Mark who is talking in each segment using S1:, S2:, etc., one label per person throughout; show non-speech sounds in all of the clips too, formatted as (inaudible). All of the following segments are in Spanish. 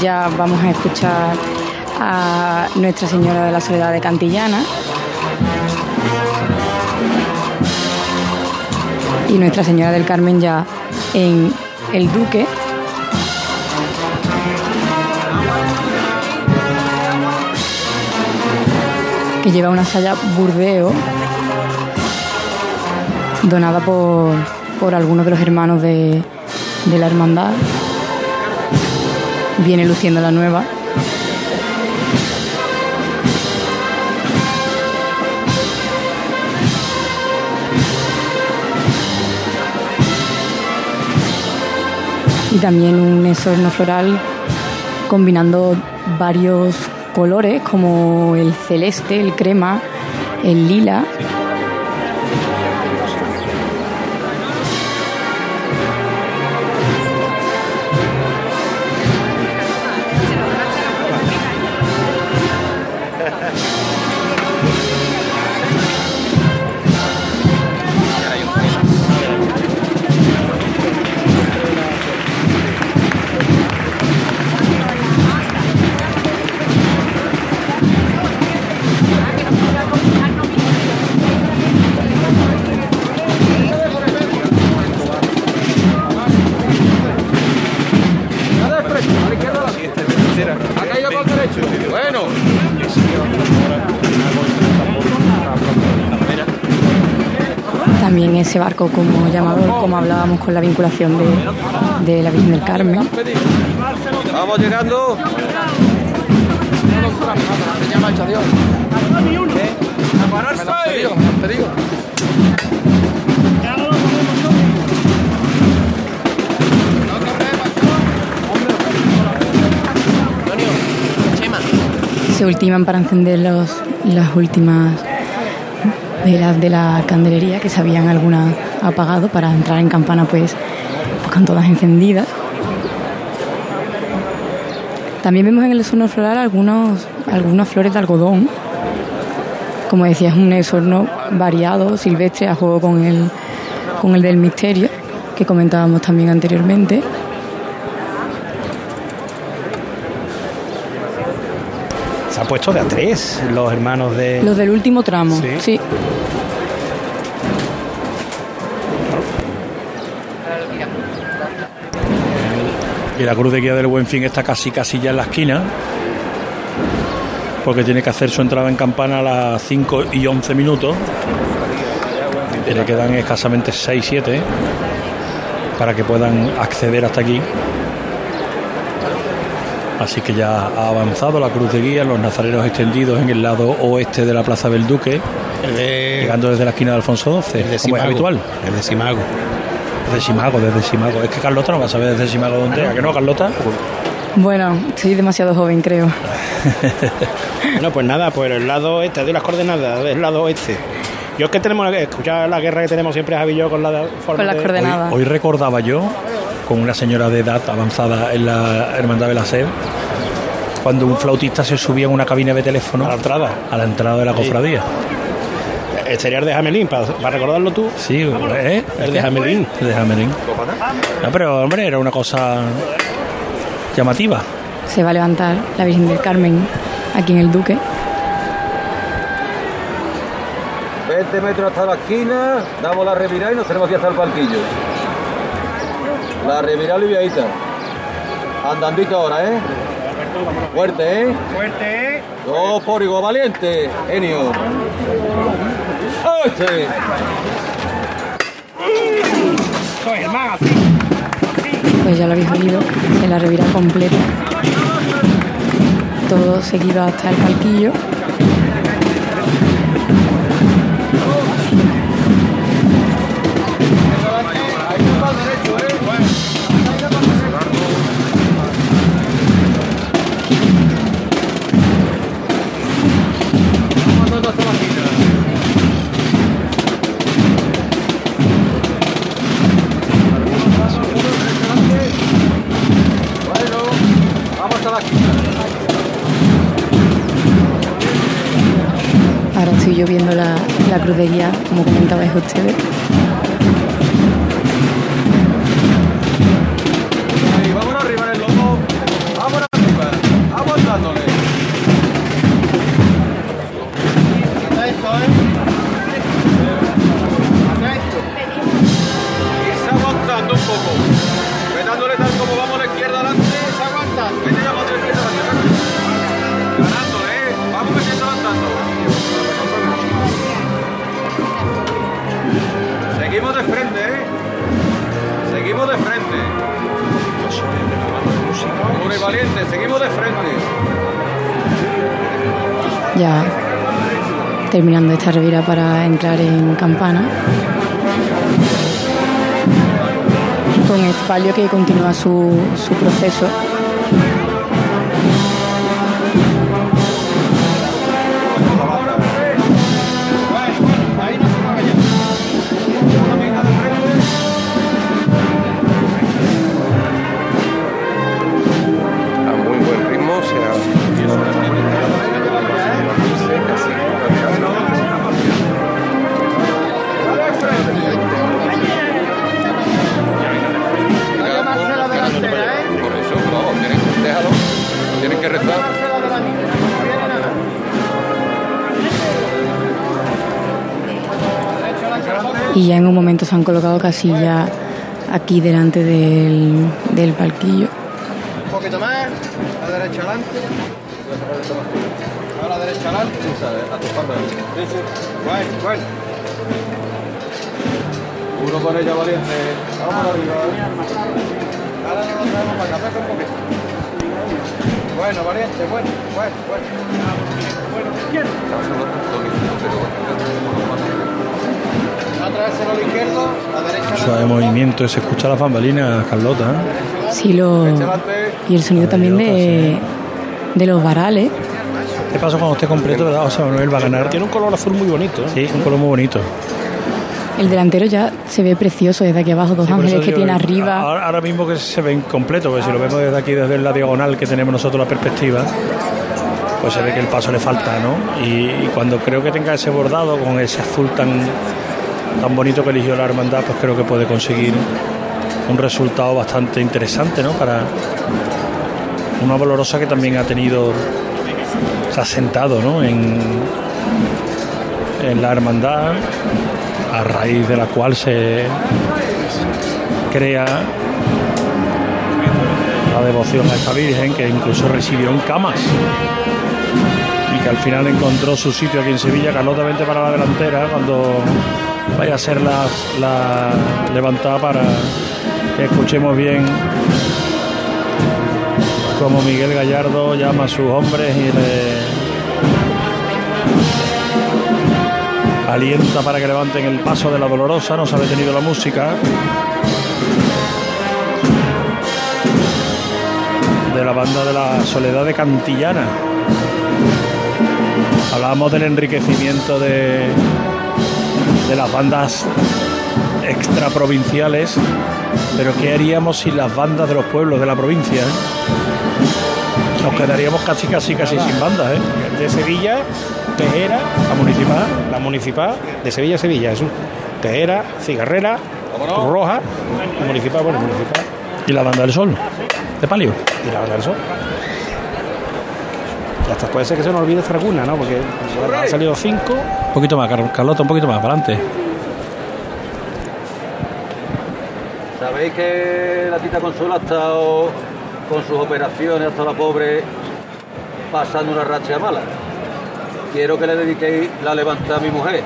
S1: Ya vamos a escuchar a Nuestra Señora de la Soledad de Cantillana. Y Nuestra Señora del Carmen ya en El Duque. Que lleva una saya burdeo donada por, por algunos de los hermanos de, de la hermandad viene luciendo la nueva. Y también un esorno floral combinando varios colores como el celeste, el crema, el lila ese barco como llamador, como hablábamos con la vinculación de, de la Virgen del Carmen.
S2: Vamos llegando.
S1: Se ultiman para encender los, las últimas velas de la candelería que se habían algunas apagado para entrar en campana pues, pues con todas encendidas. También vemos en el esorno floral algunos, algunas flores de algodón. Como decía, es un esorno variado, silvestre, a juego con el, con el del misterio, que comentábamos también anteriormente.
S3: Se ha puesto de a tres los hermanos de.
S1: Los del último tramo,
S3: Sí.
S1: sí.
S4: Y la cruz de guía del Buen Fin está casi casi ya en la esquina. Porque tiene que hacer su entrada en campana a las 5 y 11 minutos. Y le quedan escasamente 6-7 para que puedan acceder hasta aquí. Así que ya ha avanzado la cruz de guía, los nazarenos extendidos en el lado oeste de la Plaza del Duque, llegando desde la esquina de Alfonso XII, como es habitual.
S3: El de Simago.
S4: Desde Simago, desde Simago. Es que Carlota no va a saber desde Simago dónde. ¿A que no, Carlota?
S1: Bueno, soy demasiado joven, creo. (laughs)
S3: Bueno, pues nada, pues el lado este, de las coordenadas del lado oeste. Yo es que tenemos que escuchar la guerra que tenemos siempre Javi y yo con la forma
S1: Con las
S3: de-
S1: coordenadas.
S4: Hoy recordaba yo, con una señora de edad avanzada en la Hermandad de la SED, cuando un flautista se subía en una cabina de teléfono
S3: a la entrada.
S4: a la entrada de la
S3: Sí.
S4: cofradía.
S3: Exterior de Jamelín, para, para recordarlo tú.
S4: Sí, ¿eh?
S3: El de Jamelín.
S4: El de Jamelín. No, pero hombre, era una cosa llamativa.
S1: Se va a levantar la Virgen del Carmen aquí en el Duque.
S2: 20 metros hasta la esquina, damos la revirada y nos tenemos que hasta el palquillo. La revirada aliviadita. Andandito ahora, ¿eh? Fuerte, ¿eh?
S3: Fuerte.
S2: Dos por igual valiente, genio.
S3: Soy el más así.
S1: Pues ya lo habéis oído, en la revira completa. Todo seguido hasta el palquillo. Yo viendo la, la cruz como comentabais ustedes. Terminando esta revira para entrar en campana. Con este palio que continúa su, su proceso. Y ya en un momento se han colocado casillas aquí delante del, del palquillo.
S5: Un poquito más, a la derecha adelante. A la derecha adelante.
S2: A tu espalda.
S5: Bueno, bueno.
S2: Uno con ella valiente. Vamos arriba.
S5: Ahora no lo traemos para acá, un poquito. Bueno, valiente, bueno, bueno, bueno. Otra vez
S4: Suave movimiento, se escucha las bambalinas, Carlota. ¿eh?
S1: Sí, lo, y el sonido también de, de los varales.
S4: Este paso cuando esté completo, ¿verdad? José Manuel va a ganar.
S3: Tiene un color azul muy bonito. ¿eh?
S4: Sí, un color muy bonito.
S1: El delantero ya se ve precioso desde aquí abajo, dos
S4: Sí,
S1: ángeles que tiene arriba.
S4: Ahora, ahora mismo que se ven completo, porque si lo vemos desde aquí, desde la diagonal que tenemos nosotros la perspectiva, pues se ve que el paso le falta, ¿no? Y, y cuando creo que tenga ese bordado con ese azul tan, tan bonito que eligió la hermandad, pues creo que puede conseguir un resultado bastante interesante, ¿no? Para una valorosa que también ha tenido, se ha sentado, ¿no? En, en la hermandad, a raíz de la cual se crea la devoción a esta Virgen, que incluso residió en camas y que al final encontró su sitio aquí en Sevilla, Carlota vente para la delantera cuando vaya a ser la, la levantada para que escuchemos bien como Miguel Gallardo llama a sus hombres y le alienta para que levanten el paso de la dolorosa, no se ha detenido la música. De la banda de la Soledad de Cantillana. Hablábamos del enriquecimiento de, de las bandas extraprovinciales, pero ¿qué haríamos sin las bandas de los pueblos de la provincia? eh? Nos quedaríamos casi, casi, casi sin bandas, ¿eh?
S3: De Sevilla, Tejera,
S4: La municipal.
S3: la municipal de Sevilla, Sevilla, eso. Tejera, Cigarrera, Roja, municipal, bueno, municipal.
S4: Y la banda del sol, de palio.
S3: Y la banda del sol. Y hasta puede ser que se nos olvide Fraguna, ¿no? Porque han salido cinco.
S4: Un poquito más, Car- Carlota, un poquito más, para adelante.
S2: ¿Sabéis que la tita Consuelo ha estado con sus operaciones, hasta la pobre, pasando una racha mala? Quiero que le dediquéis la levantada a mi mujer.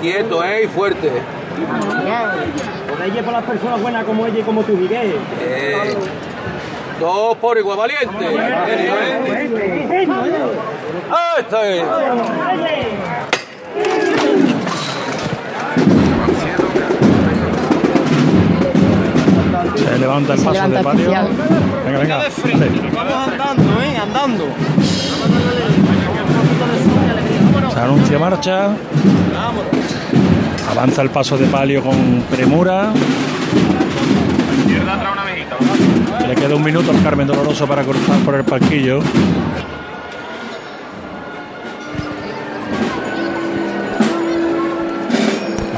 S2: Quieto, ¿eh? Y fuerte.
S6: Por ella por las personas buenas como ella y como tú, Miguel.
S2: Eh, dos por igual valiente. ¿eh? ¡Ah, esta es!
S4: Se levanta el paso
S1: levanta
S4: de
S1: oficial.
S4: Venga, venga. vale.
S6: Vamos andando, ¿eh? Andando.
S4: Se anuncia marcha. Avanza el paso de palio con premura. Le queda un minuto al Carmen Doloroso para cruzar por el palquillo.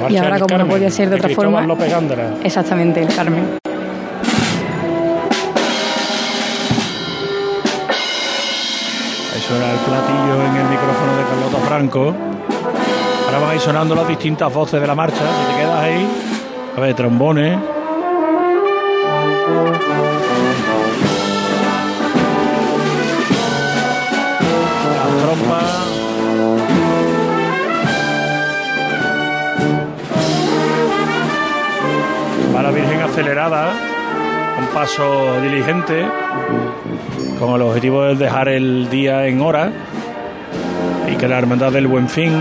S1: Y ahora, como no
S3: Carmen,
S1: podía ser de otra
S3: Cristóbal
S1: forma,
S3: López
S1: exactamente el Carmen.
S4: Ahí suena el platillo en el micrófono de Carlota Franco. Ahora van a ir sonando las distintas voces de la marcha. Si te quedas ahí, a ver, trombones. Las trompas. Va la Virgen acelerada, un paso diligente, con el objetivo de dejar el día en hora y que la Hermandad del Buen Fin,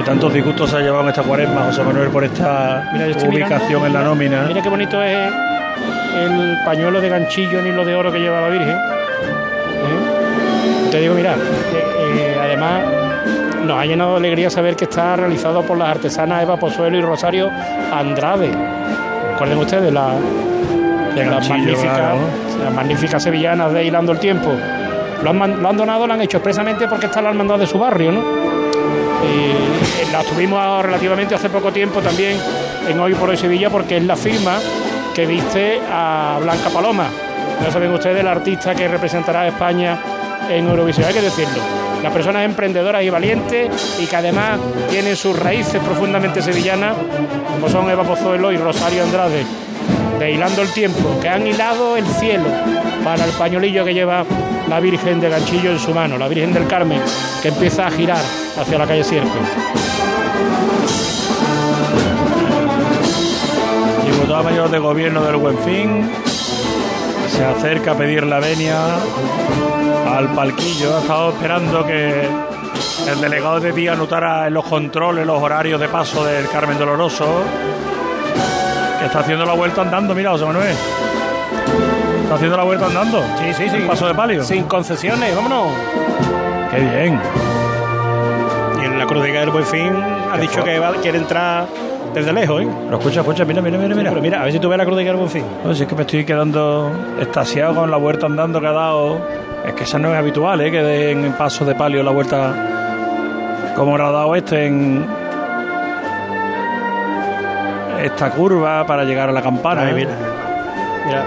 S4: que tantos disgustos ha llevado en esta cuaresma, José Manuel, por esta
S3: Mira,
S4: ubicación
S3: mirando,
S4: en la nómina.
S3: Mira qué bonito es el pañuelo de ganchillo en hilo de oro que lleva la Virgen. ¿Eh? Te digo, mira, eh, además nos ha llenado de alegría saber que está realizado por las artesanas Eva Pozuelo y Rosario Andrade. Recuerden ustedes la,
S4: De
S3: las magníficas,
S4: claro.
S3: las magníficas sevillanas de Hilando el Tiempo. Lo han, lo han donado, lo han hecho expresamente porque está la hermandad de su barrio, ¿no? Y la tuvimos relativamente hace poco tiempo también en Hoy por Hoy Sevilla porque es la firma que viste a Blanca Paloma. Ya saben ustedes, la artista que representará a España en Eurovisión, hay que decirlo. Las personas emprendedoras y valientes y que además tienen sus raíces profundamente sevillanas, como son Eva Pozuelo y Rosario Andrade, de Hilando el Tiempo, que han hilado el cielo para el pañuelillo que lleva la Virgen de Ganchillo en su mano, la Virgen del Carmen, que empieza a girar hacia la calle Sierpe.
S4: Diputado Mayor de Gobierno del Buen Fin se acerca a pedir la venia al palquillo. Ha estado esperando que el delegado de día anotara en los controles los horarios de paso del Carmen Doloroso. Que está haciendo la vuelta andando, mira, José Manuel. Está haciendo la vuelta andando.
S3: Sí, sí, sí.
S4: Un paso de palio.
S3: Sin concesiones, vámonos.
S4: Qué bien.
S3: Y en la Cruz de Guía del Buen Fin ha
S4: Qué
S3: dicho
S4: fuerte.
S3: que va- quiere entrar desde lejos, ¿eh?
S4: Pero escucha, escucha, mira, mira, mira, mira.
S3: Pero mira, a ver si tú ves la Cruz de Guía del Buen Fin.
S4: No, si es que me estoy quedando extasiado con la vuelta andando que ha dado. Es que esa no es habitual, ¿eh? Que den en paso de palio la vuelta como la ha dado este en esta curva para llegar a la campana.
S3: Ay,
S4: ¿eh?
S3: mira. Mira.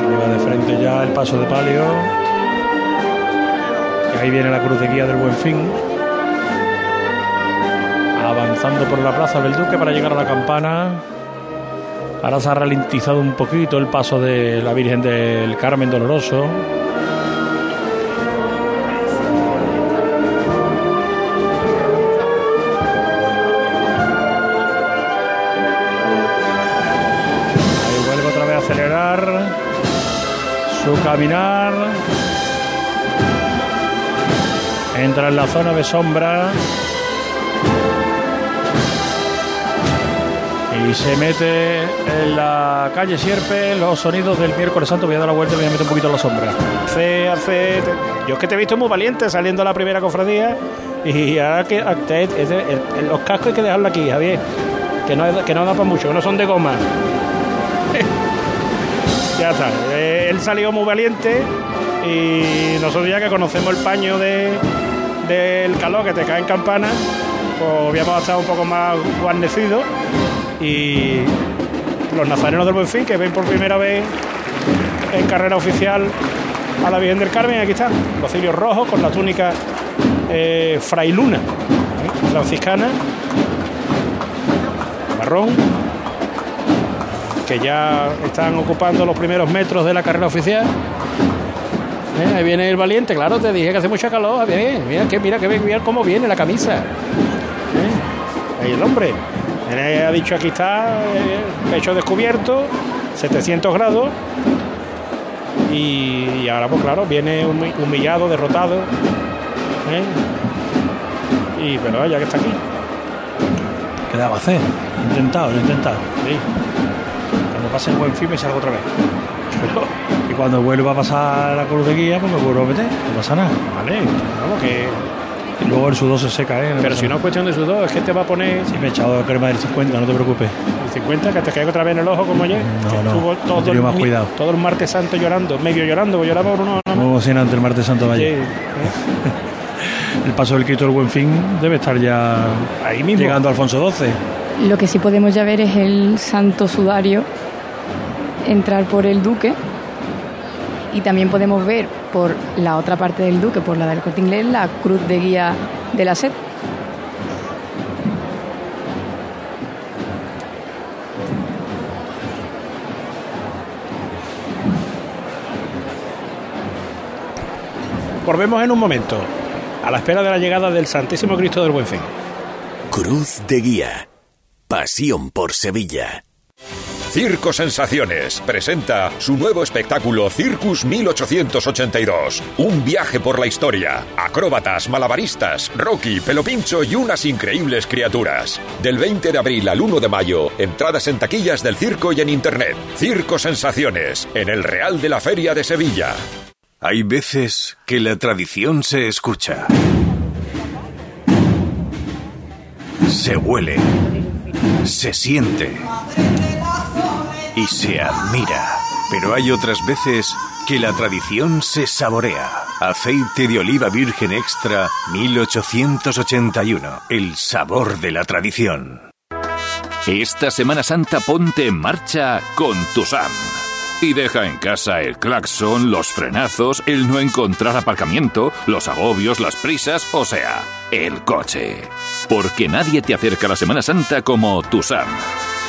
S4: Ahí va de frente ya el paso de palio. Y ahí viene la cruz de guía del Buen Fin. Avanzando por la plaza del Duque para llegar a la campana. Ahora se ha ralentizado un poquito el paso de la Virgen del Carmen Doloroso. Vuelve otra vez a acelerar su caminar. Entra en la zona de sombra. Y se mete en la calle Sierpe los sonidos del miércoles santo. Voy a dar la vuelta y voy a meter un poquito la sombra.
S3: Hace, hace, yo es que te he visto muy valiente saliendo a la primera cofradía y ahora que los cascos hay que dejarlo aquí, Javier, que no, que no da para mucho, que no son de goma. (laughs) ya está, Eh, él salió muy valiente y nosotros ya que conocemos el paño de, del calor que te cae en campana, pues habíamos estado un poco más guarnecidos y los nazarenos del Buen Fin que ven por primera vez en carrera oficial a la Virgen del Carmen. Aquí están los cirios rojos con la túnica eh, frailuna, ¿eh? franciscana, marrón, que ya están ocupando los primeros metros de la carrera oficial. ¿Eh? Ahí viene el valiente, claro, te dije que hace mucha calor. Bien, mira, que, mira, que mira cómo viene la camisa. ¿Eh? Ahí el hombre. Él ha dicho aquí está, eh, pecho descubierto, 700 grados. Y, y ahora, pues claro, viene humi- humillado, derrotado. ¿eh? Y pero ya que está aquí.
S4: Quedaba hacer. Intentado, lo he intentado.
S3: Sí.
S4: Cuando pase el buen fin me salgo otra vez. Y cuando vuelva a pasar la cruz de guía, pues me vuelvo a meter. No pasa nada.
S3: Vale, vamos que.
S4: Luego el sudor se seca, ¿eh?
S3: Pero si no es cuestión de sudor, es que te va a poner
S4: Sí, me he echado crema del 50, no te preocupes.
S3: el 50, que te caiga otra vez en el ojo como ayer.
S4: No,
S3: que
S4: no,
S3: estuvo todo, el,
S4: más
S3: mi-
S4: cuidado.
S3: todo el martes santo llorando, medio llorando, porque lloraba por uno.
S4: Muy emocionante el martes santo de
S3: Sí,
S4: ayer.
S3: ¿eh? (laughs)
S4: El paso del Cristo del Buen Fin debe estar ya
S3: Ahí mismo.
S4: llegando a Alfonso XII.
S1: Lo que sí podemos ya ver es el santo sudario entrar por el duque y también podemos ver por la otra parte del Duque, por la del Corte Inglés, la cruz de guía de la SED.
S3: Volvemos en un momento, a la espera de la llegada del Santísimo Cristo del Buen Fin.
S7: Cruz de Guía. Pasión por Sevilla.
S8: Circo Sensaciones presenta su nuevo espectáculo Circus 1882. Un viaje por la historia. Acróbatas, malabaristas, Rocky, Pelopincho y unas increíbles criaturas. Del 20 de abril al 1 de mayo, entradas en taquillas del circo y en internet. Circo Sensaciones, en el Real de la Feria de Sevilla.
S9: Hay veces que la tradición se escucha. Se huele. Se siente y se admira. Pero hay otras veces que la tradición se saborea. Aceite de oliva virgen extra 1881. El sabor de la tradición.
S10: Esta Semana Santa ponte en marcha con tu SAM. Y deja en casa el claxon, los frenazos, el no encontrar aparcamiento, los agobios, las prisas, o sea, el coche. Porque nadie te acerca a la Semana Santa como tu SAM.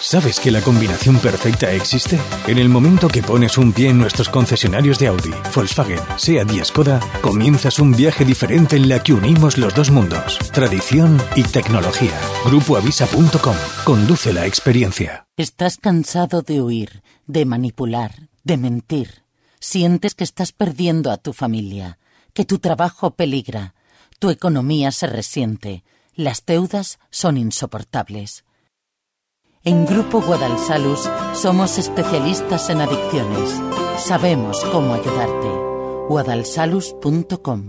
S11: ¿Sabes que la combinación perfecta existe? En el momento que pones un pie en nuestros concesionarios de Audi, Volkswagen, SEAT y Skoda, comienzas un viaje diferente en la que unimos los dos mundos, tradición y tecnología. Grupoavisa.com. Conduce la experiencia.
S12: ¿Estás cansado de huir, de manipular, de mentir? ¿Sientes que estás perdiendo a tu familia, que tu trabajo peligra, tu economía se resiente, las deudas son insoportables? En Grupo Guadalsalus somos especialistas en adicciones. Sabemos cómo ayudarte. guadalsalus.com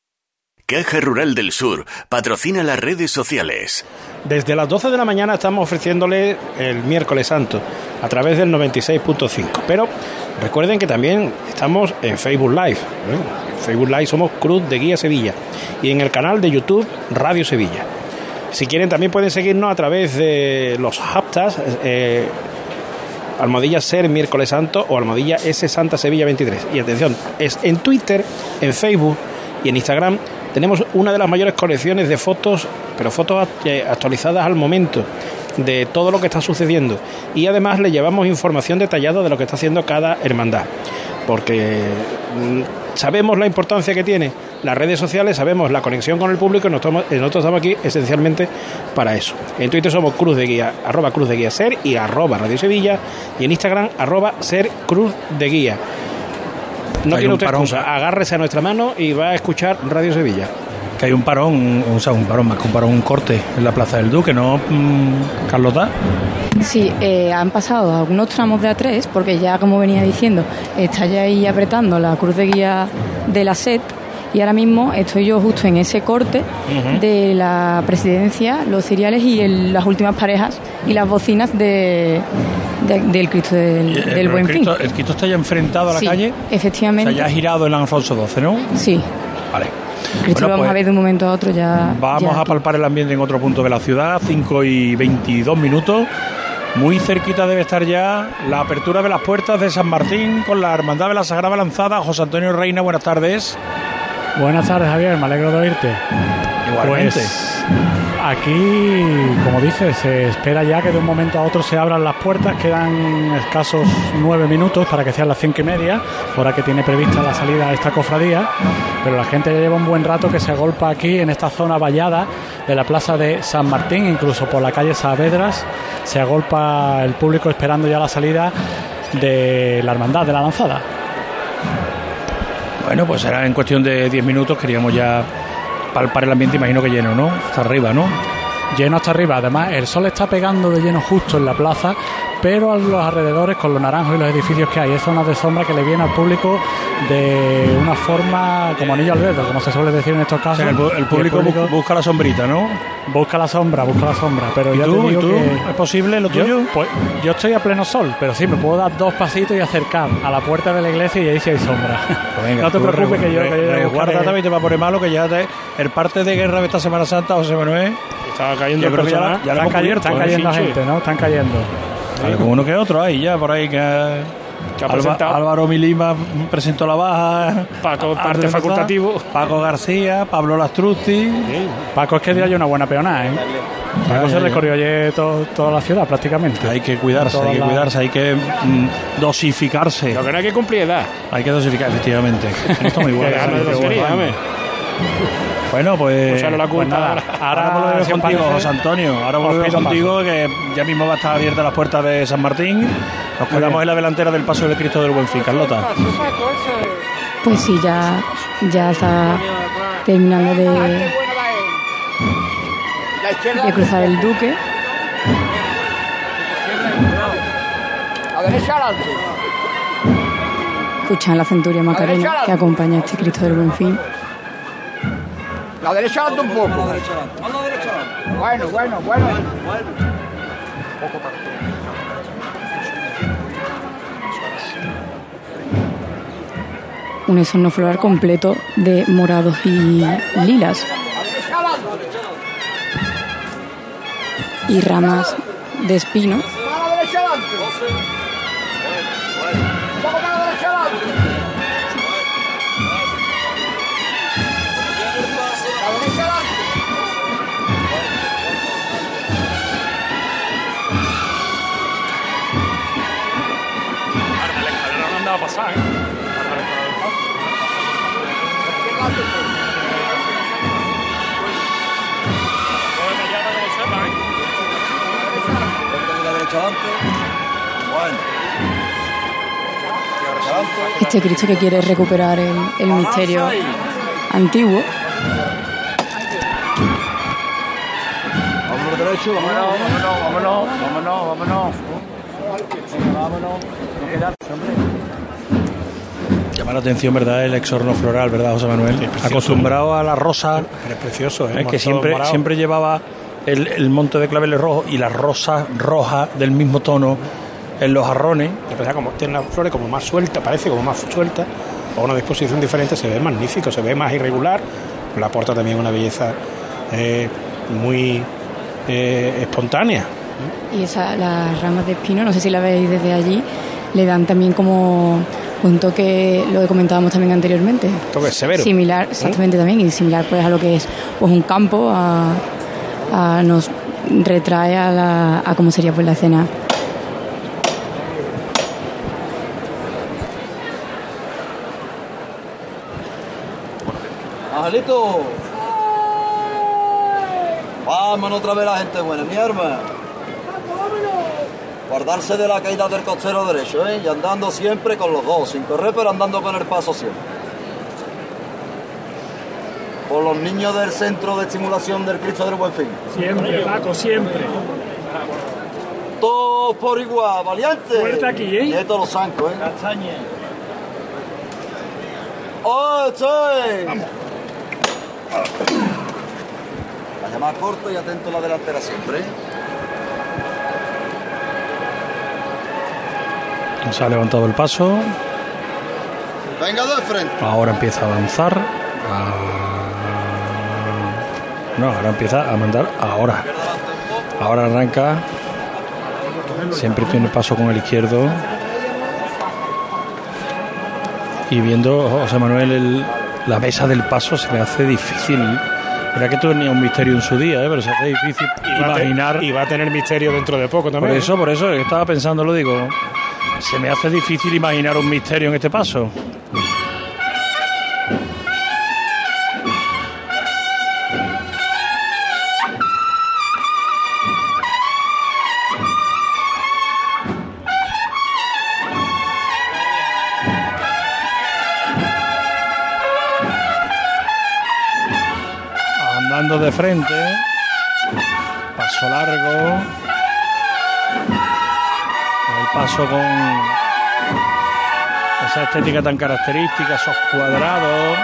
S7: Caja Rural del Sur patrocina las redes sociales.
S3: Desde las 12 de la mañana estamos ofreciéndole el miércoles santo a través del 96.5. Pero recuerden que también estamos en Facebook Live. ¿eh? En Facebook Live somos Cruz de Guía Sevilla y en el canal de YouTube Radio Sevilla. Si quieren también pueden seguirnos a través de los haptas. eh, Ser Miércoles Santo o almohadilla S Santa Sevilla 23. Y atención, es en Twitter, en Facebook y en Instagram tenemos una de las mayores colecciones de fotos, pero fotos eh, actualizadas al momento de todo lo que está sucediendo. Y además le llevamos información detallada de lo que está haciendo cada hermandad. Porque mm, sabemos la importancia que tiene las redes sociales, sabemos la conexión con el público y eh, nosotros estamos aquí esencialmente para eso. En Twitter somos Cruz de Guía, arroba Cruz de Guía Ser y arroba Radio Sevilla y en Instagram arroba Ser Cruz de Guía. No
S4: Hay
S3: tiene
S4: un
S3: usted
S4: parón.
S3: excusa, agárrese a nuestra mano y va a escuchar Radio Sevilla.
S4: Que hay un parón, o sea, un parón más que un parón, un corte en la Plaza del Duque, ¿no, mm, Carlota?
S1: Sí, eh, han pasado algunos tramos de A3, porque ya, como venía diciendo, está ya ahí apretando la cruz de guía de la SET. Y ahora mismo estoy yo justo en ese corte de la presidencia, los cereales y el- las últimas parejas y las bocinas de, de- del Cristo del,
S4: Eh,
S1: del Buen
S4: el,
S1: Fin.
S4: El Cristo está ya enfrentado a la
S1: Sí,
S4: calle. O
S1: Efectivamente.
S4: sea, ya ha girado el Alfonso XII, ¿no?
S1: Sí.
S4: Vale.
S1: Cristo
S4: Bueno,
S1: lo vamos
S4: pues,
S1: a ver de un momento a otro ya.
S4: Vamos
S1: ya
S4: a palpar el ambiente en otro punto de la ciudad, 5 y 22 minutos. Muy cerquita debe estar ya la apertura de las puertas de San Martín con la Hermandad de la Sagrada Lanzada. José Antonio Reina, buenas tardes.
S13: Buenas tardes, Javier, me alegro de oírte.
S4: Igualmente.
S13: Pues aquí, como dices, se espera ya que de un momento a otro se abran las puertas. Quedan escasos nueve minutos para que sean las cinco y media, hora que tiene prevista la salida a esta cofradía. Pero la gente ya lleva un buen rato que se agolpa aquí en esta zona vallada de la plaza de San Martín, incluso por la calle Saavedras. Se agolpa el público esperando ya la salida de la hermandad de la lanzada.
S4: Bueno, pues será en cuestión de 10 minutos. Queríamos ya palpar el ambiente, imagino que lleno, ¿no? Hasta arriba, ¿no?
S13: Lleno hasta arriba. Además, el sol está pegando de lleno justo en la plaza, pero a los alrededores, con los naranjos y los edificios que hay, es zonas de sombra que le viene al público de una forma como anillo al dedo, como se suele decir en estos
S4: O
S13: casos.
S4: sea, el, el
S13: Y
S4: público bu- busca la sombrita, ¿no?
S13: busca la sombra, busca la sombra. Pero
S4: ¿Y
S13: ya
S4: tú?
S13: te
S4: ¿Y
S13: digo
S4: tú?
S13: que
S4: ¿Es posible lo
S13: yo,
S4: tuyo?
S13: pues, yo estoy a pleno sol, pero sí, me puedo dar dos pasitos y acercar a la puerta de la iglesia y ahí sí hay sombra.
S4: Pues venga, (laughs)
S13: no te preocupes
S4: re-
S13: que yo,
S4: re-
S13: que yo
S4: resguárdate
S13: buscaré-
S4: y te va a poner malo que ya te- el parte de guerra de esta Semana Santa, José Manuel.
S3: Estaba cayendo
S4: Yo
S3: el
S4: creo que ya,
S13: están, cayendo, están cayendo
S4: Sí, sí.
S13: gente, ¿no? Están cayendo.
S4: Uno que otro hay ya por ahí que, Alba-
S3: presentado.
S4: Álvaro Milima presentó la baja.
S3: Paco, parte facultativo.
S4: Paco García, Pablo Lastruzzi.
S13: Paco es que dio ayer una buena peonada, ¿eh? Paco se recorrió ayer to- toda la ciudad prácticamente.
S4: Hay que cuidarse, hay que
S13: la-
S4: cuidarse, hay que mm, dosificarse.
S3: Lo que no hay que cumplir edad.
S4: Hay que dosificar, efectivamente. (laughs) Esto muy bueno. Bueno. pues.
S3: Pues la
S4: pues nada, ahora,
S13: Ahora,
S4: volvemos
S13: si
S4: contigo,
S13: parece,
S4: José Antonio. Ahora
S13: os
S4: volvemos contigo, que ya mismo va a estar abierta las puertas de San Martín. Nos quedamos en la delantera del Paso del Cristo del Buen Fin, Carlota.
S1: Pues sí, ya, ya está terminando de, de cruzar el Duque.
S5: A derecha adelante.
S1: Escuchan la centuria Macarena que acompaña a este Cristo del Buen Fin.
S5: La derecha adelante un poco. Bueno, bueno, bueno.
S1: Un esorno floral completo de morados y lilas. Y ramas de espino.
S13: Pasar.
S2: Bueno.
S1: Este Cristo que quiere recuperar el, el misterio antiguo.
S2: Vámonos derecho, vámonos, vámonos, vámonos, vámonos, vámonos.
S4: Llama la atención, ¿verdad? El exorno floral, ¿verdad, José Manuel?
S3: precioso.
S4: Acostumbrado a la rosa,
S3: Pero es precioso, ¿eh?
S4: que siempre,
S3: morado.
S4: siempre llevaba el, el monte de claveles rojos y las rosas rojas del mismo tono en los jarrones.
S3: Y como tiene las flores como más suelta, parece como más suelta, o una disposición diferente, se ve magnífico, se ve más irregular, le aporta también una belleza eh, muy eh, espontánea,
S1: Y esa, las ramas de espino, no sé si la veis desde allí, le dan también como un toque, lo que comentábamos también anteriormente.
S3: Toque severo.
S1: Similar, exactamente también, y similar pues a lo que es pues un campo, a, a- nos retrae a, la, a cómo sería pues la escena.
S2: Angelito. Vámonos otra vez la gente buena, mi arma. Guardarse de la caída del costero derecho, ¿eh? Y andando siempre con los dos, sin correr, pero andando con el paso siempre. Por los niños del Centro de Estimulación del Cristo del Buen Fin.
S13: Siempre, Paco, siempre.
S2: Todos por igual, valiente.
S13: Fuerte aquí, ¿eh?
S2: Y esto los zancos, ¿eh? Castaña. ¡Oh, estoy! La llamada corta y atento a la delantera siempre, ¿eh?
S4: Se ha levantado el paso.
S2: Venga de frente.
S4: Ahora empieza a avanzar. Ah, No, ahora empieza a mandar ahora. Ahora arranca. Siempre tiene paso con el izquierdo. Y viendo José Manuel el- la mesa del paso se le hace difícil. Mira que tenía un misterio en su día, ¿eh? pero se hace difícil
S3: Y va, a te-
S4: imaginar.
S3: y va a tener misterio dentro de poco
S4: Por
S3: también.
S4: eso, por eso, estaba pensando, lo digo. Se me hace difícil imaginar un misterio en este paso. Andando de frente. Paso largo. Paso con esa estética tan característica, esos cuadrados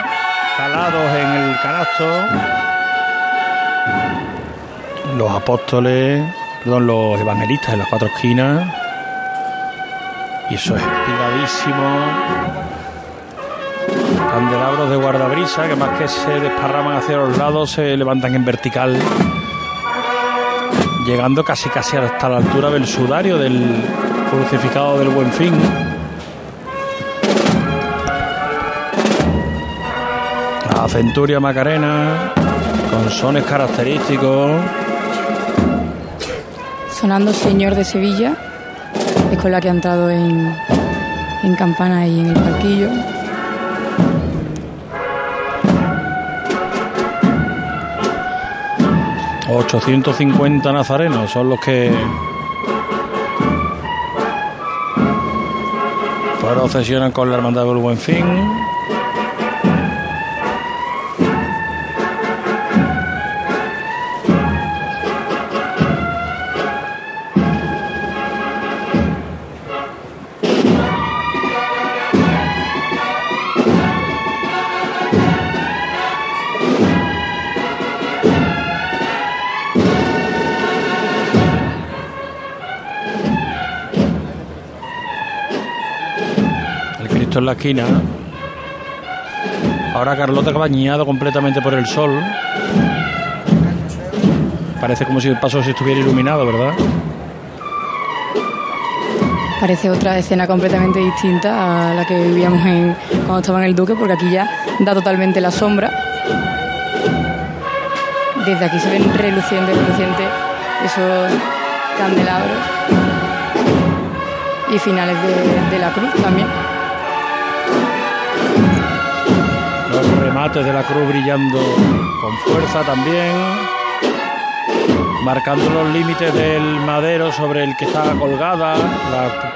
S4: calados en el canasto. Los apóstoles, perdón, los evangelistas en las cuatro esquinas. Y eso es espigadísimo. Candelabros de guardabrisa que más que se desparraman hacia los lados se levantan en vertical llegando casi casi hasta la altura del sudario del crucificado del Buen Fin. La Centuria Macarena, con sones característicos.
S1: Sonando Señor de Sevilla, es con la que ha entrado en, en campana y en el palquillo.
S4: Pues 850 nazarenos son los que procesionan con la Hermandad del Buen Fin. La esquina. Ahora Carlota bañado completamente por el sol. Parece como si el paso se estuviera iluminado, ¿verdad?
S1: Parece otra escena completamente distinta a la que vivíamos en, cuando estaba en el Duque, porque aquí ya da totalmente la sombra. Desde aquí se ven relucientes, relucientes esos candelabros y finales de, de la cruz también.
S4: De la cruz brillando con fuerza también. Marcando los límites del madero sobre el que está colgada la,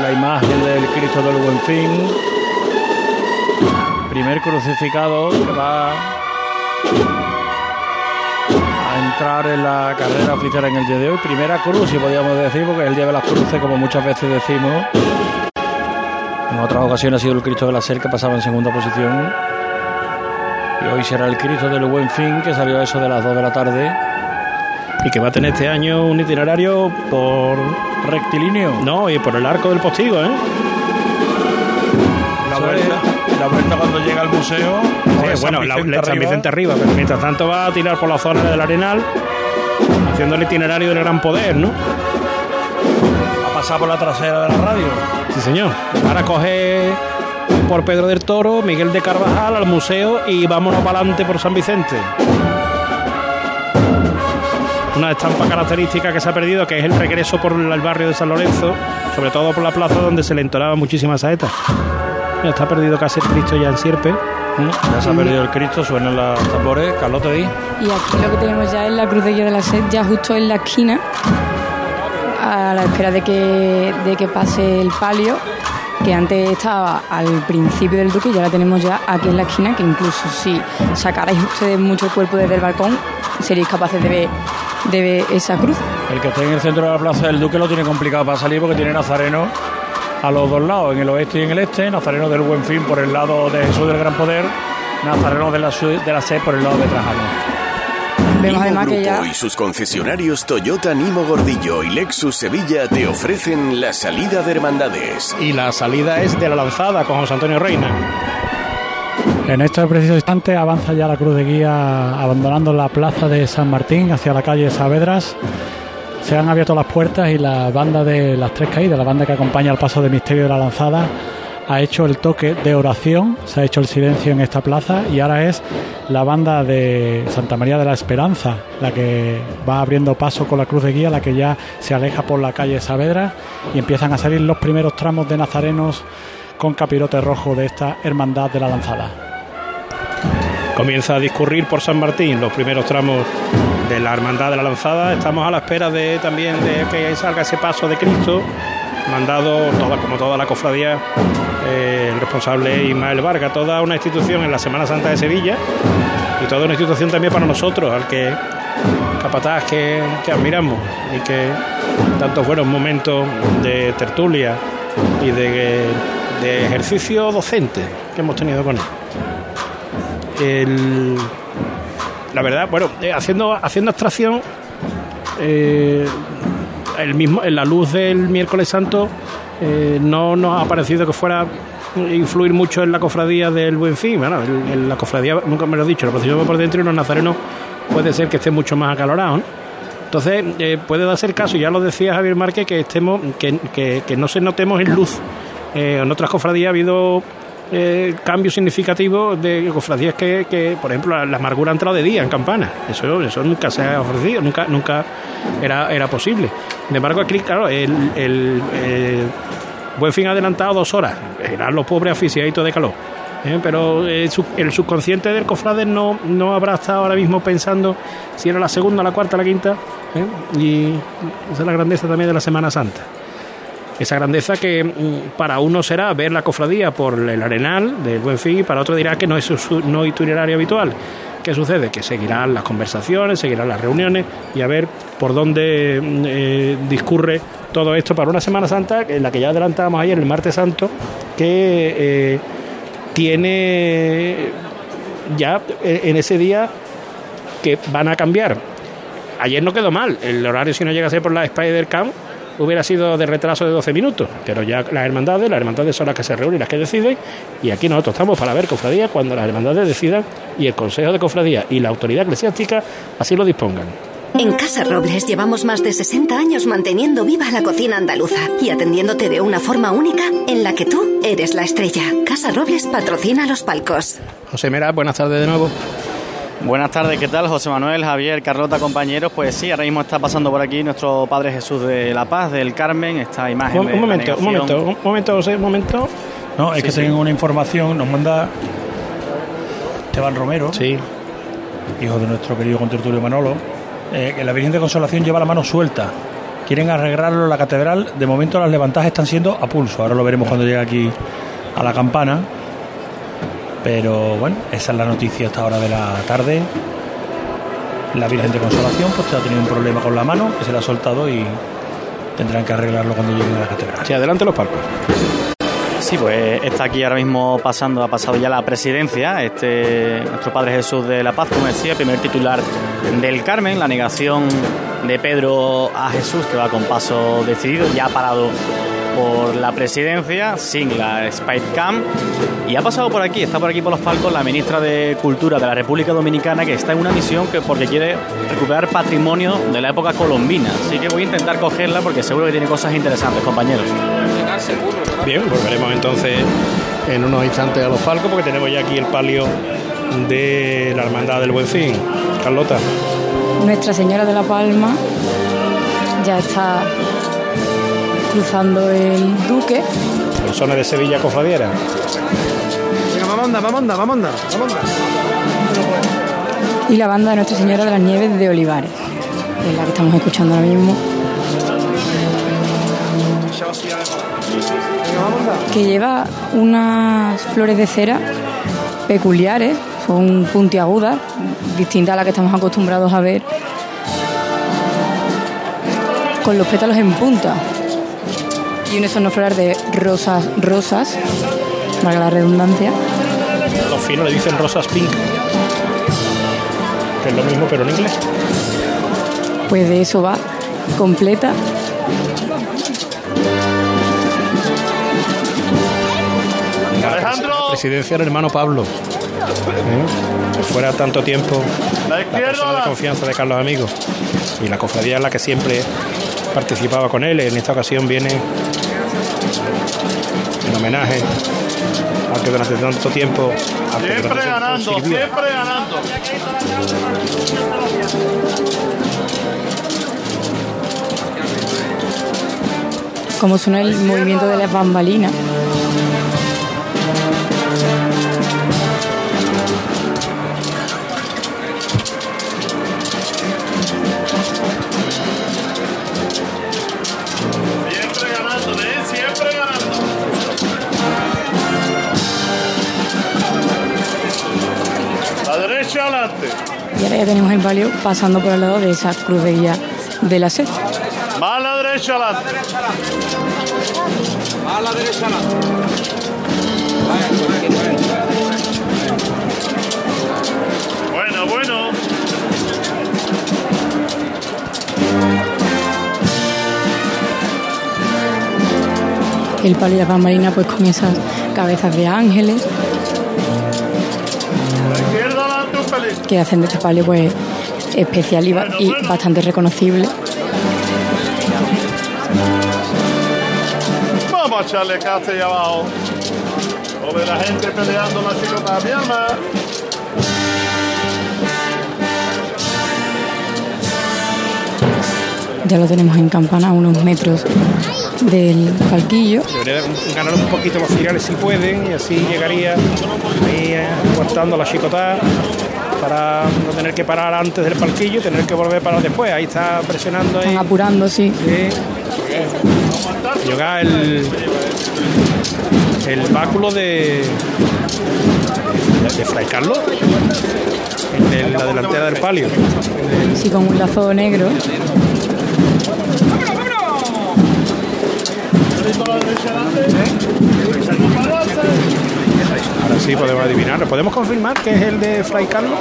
S4: la imagen del Cristo del Buen Fin. Primer crucificado que va a entrar en la carrera oficial en el día de hoy. Primera cruz, si podríamos decir, porque es el día de las cruces, como muchas veces decimos. En otras ocasiones ha sido el Cristo de la Ser que pasaba en segunda posición. Y hoy será el Cristo del Buen Fin que salió a eso de las 2 de la tarde.
S3: Y que va a tener este año un itinerario por
S4: rectilíneo.
S3: No, y por el arco del postigo, ¿eh?
S4: La vuelta, la vuelta cuando llega al museo.
S3: Sí, bueno, la, la San Vicente arriba, pero mientras tanto va a tirar por la zona del Arenal haciendo el itinerario del gran poder, ¿no?
S4: Ha pasado por la trasera de la radio.
S3: Sí, señor. Ahora coge por Pedro del Toro, Miguel de Carvajal al museo y vámonos para adelante por San Vicente. Una estampa característica que se ha perdido, que es el regreso por el barrio de San Lorenzo, sobre todo por la plaza donde se le entonaba muchísimas saetas. Ya está perdido casi el Cristo ya en Sierpe.
S4: Ya se ha perdido el Cristo, suenan los tambores. Carlota, di.
S1: Y aquí lo que tenemos ya es la Cruz de Guía de la Sed, ya justo en la esquina, a la espera de que, de que pase el palio, que antes estaba al principio del Duque y ya la tenemos ya aquí en la esquina, que incluso si sacarais ustedes mucho cuerpo desde el balcón, seréis capaces de ver, de ver esa cruz.
S4: El que esté en el centro de la plaza del Duque lo tiene complicado para salir porque tiene Nazareno a los dos lados, en el oeste y en el este, Nazareno del Buen Fin por el lado de Jesús del Gran Poder, Nazareno de la, de la Sed por el lado de Trajano.
S1: Vemos
S7: Nimo
S1: además que
S7: Grupo
S1: ya
S7: y sus concesionarios Toyota Nimo Gordillo y Lexus Sevilla te ofrecen la salida de hermandades.
S3: Y la salida es de la lanzada con José Antonio Reina.
S13: En este preciso instante avanza ya la cruz de guía abandonando la plaza de San Martín hacia la calle Saavedras. Se han abierto las puertas y la banda de las tres caídas, la banda que acompaña al paso de misterio de la lanzada, ha hecho el toque de oración, se ha hecho el silencio en esta plaza y ahora es la banda de Santa María de la Esperanza la que va abriendo paso con la cruz de guía, la que ya se aleja por la calle Saavedra y empiezan a salir los primeros tramos de nazarenos con capirote rojo de esta hermandad de la lanzada.
S3: Comienza a discurrir por San Martín los primeros tramos de la Hermandad de la Lanzada. Estamos a la espera de también de que salga ese paso de Cristo, mandado toda, como toda la cofradía, eh, el responsable Ismael Vargas, toda una institución en la Semana Santa de Sevilla y toda una institución también para nosotros, al que capataz que, admiramos y que tantos buenos momentos de tertulia y de, de ejercicio docente que hemos tenido con él. El- la verdad, bueno, eh, haciendo, haciendo abstracción, eh, el mismo, en la luz del miércoles santo eh, no nos ha parecido que fuera influir mucho en la cofradía del Buen Fin. Bueno, en, la cofradía, nunca me lo he dicho, la procesión por dentro y los nazarenos puede ser que estén mucho más acalorados. ¿no? Entonces, eh, puede darse caso, ya lo decía Javier Márquez, que estemos, que, que- que no se notemos en luz. Eh, en otras cofradías ha habido eh, cambios significativos de cofradías que, que, por ejemplo, la, la amargura ha entrado de día en campana. Eso, eso nunca se ha ofrecido, nunca, nunca era, era posible. Sin embargo, aquí, claro, el, el, eh, Buen Fin adelantado dos horas. Eran los pobres aficionados de calor. ¿eh? Pero su- el subconsciente del cofrade no, no habrá estado ahora mismo pensando si era la segunda, la cuarta, la quinta. ¿eh? Y esa es la grandeza también de la Semana Santa. Esa grandeza que mm, para uno será ver la cofradía por el arenal del Buen Fin y para otro dirá que no es su, no itinerario habitual. ¿Qué sucede? Que seguirán las conversaciones, seguirán las reuniones y a ver por dónde mm, eh, discurre todo esto para una Semana Santa en la que ya adelantábamos ayer, el martes santo, que eh, tiene ya eh, en ese día que van a cambiar. Ayer no quedó mal, el horario si no llega a ser por la Spider Camp hubiera sido de retraso de 12 minutos, pero ya las hermandades, las hermandades son las que se reúnen y las que deciden, y aquí nosotros estamos para ver cofradía cuando las hermandades decidan y el Consejo de Cofradía y la autoridad eclesiástica así lo dispongan.
S14: En Casa Robles llevamos más de 60 años manteniendo viva la cocina andaluza y atendiéndote de una forma única en la que tú eres la estrella. Casa Robles patrocina los palcos.
S3: José Mera, buenas tardes de nuevo.
S15: Buenas tardes, ¿qué tal? José Manuel, Javier, Carlota, compañeros. Pues sí, ahora mismo está pasando por aquí nuestro Padre Jesús de la Paz, del Carmen, esta imagen.
S3: Un, un momento, un momento, un momento, José, un momento.
S4: No, es
S3: Sí,
S4: que
S3: sí.
S4: tengo una información, nos manda Esteban Romero,
S3: sí.
S4: hijo de nuestro querido contertulio Manolo, eh, que la Virgen de Consolación lleva la mano suelta. Quieren arreglarlo en la catedral. De momento las levantadas están siendo a pulso. Ahora lo veremos cuando llegue aquí a la campana. Pero bueno, esa es la noticia a esta hora de la tarde. La Virgen de Consolación pues ha tenido un problema con la mano que se la ha soltado y tendrán que arreglarlo cuando lleguen a la catedral.
S3: Sí, adelante los palcos.
S15: Sí, pues está aquí ahora mismo pasando, ha pasado ya la presidencia, este nuestro Padre Jesús de la Paz, como decía, primer titular del Carmen, la negación de Pedro a Jesús, que va con paso decidido, ya ha parado por la presidencia, sin la Spike Cam. Y ha pasado por aquí, está por aquí por los palcos la ministra de Cultura de la República Dominicana, que está en una misión que porque quiere recuperar patrimonio de la época colombina. Así que voy a intentar cogerla porque seguro que tiene cosas interesantes, compañeros.
S3: Bien, volveremos entonces en unos instantes a los palcos porque tenemos ya aquí el palio de la Hermandad del Buen Fin. Carlota.
S1: Nuestra Señora de la Palma ya está cruzando el Duque.
S3: La zona de Sevilla Cofradiera.
S5: Venga, vamos anda, vamos anda, vamos anda, vamos anda.
S1: y la banda de Nuestra Señora de las Nieves de Olivares, que es la que estamos escuchando ahora mismo, que lleva unas flores de cera peculiares, son puntiagudas, distintas a las que estamos acostumbrados a ver, con los pétalos en punta y un esorno floral de rosas, rosas, valga la redundancia,
S3: Los finos le dicen rosas pink. Que es lo mismo pero en inglés.
S1: pues de eso va completa
S3: La presidencia del hermano Pablo. ¿Eh? Que fuera tanto tiempo la persona de confianza de Carlos Amigos. Y la cofradía es la que siempre participaba con él. En esta ocasión viene en homenaje al que durante tanto tiempo. tanto tiempo sirvió.
S5: ganando.
S1: como suena el movimiento de las bambalinas.
S5: Adelante.
S1: Y ahora ya tenemos el palio pasando por el lado de esa cruz de guía de la sed.
S5: Más a la derecha adelante.
S2: A la derecha, adelante.
S5: Bueno, bueno.
S1: El palio y la bambalina pues con esas cabezas de ángeles que hacen de este palio pues especial y, ba- y bastante reconocible.
S5: Vamos a echarle caste ahí abajo. O ve la gente peleando la chicota. Mi alma.
S1: Ya lo tenemos en campana a unos metros del palquillo.
S3: Debería ganar un poquito los ciriales si pueden y así llegaría ahí eh, aguantando la chicotá para no tener que parar antes del palquillo y tener que volver para después. Ahí está presionando ahí.
S1: Están apurando, sí.
S3: Llega el, el báculo de, de, de Fray Carlos, el de la delantera del palio.
S1: Sí, con un lazo negro.
S3: Sí podemos adivinarlo. ¿Podemos confirmar que es el de Fray Carlos?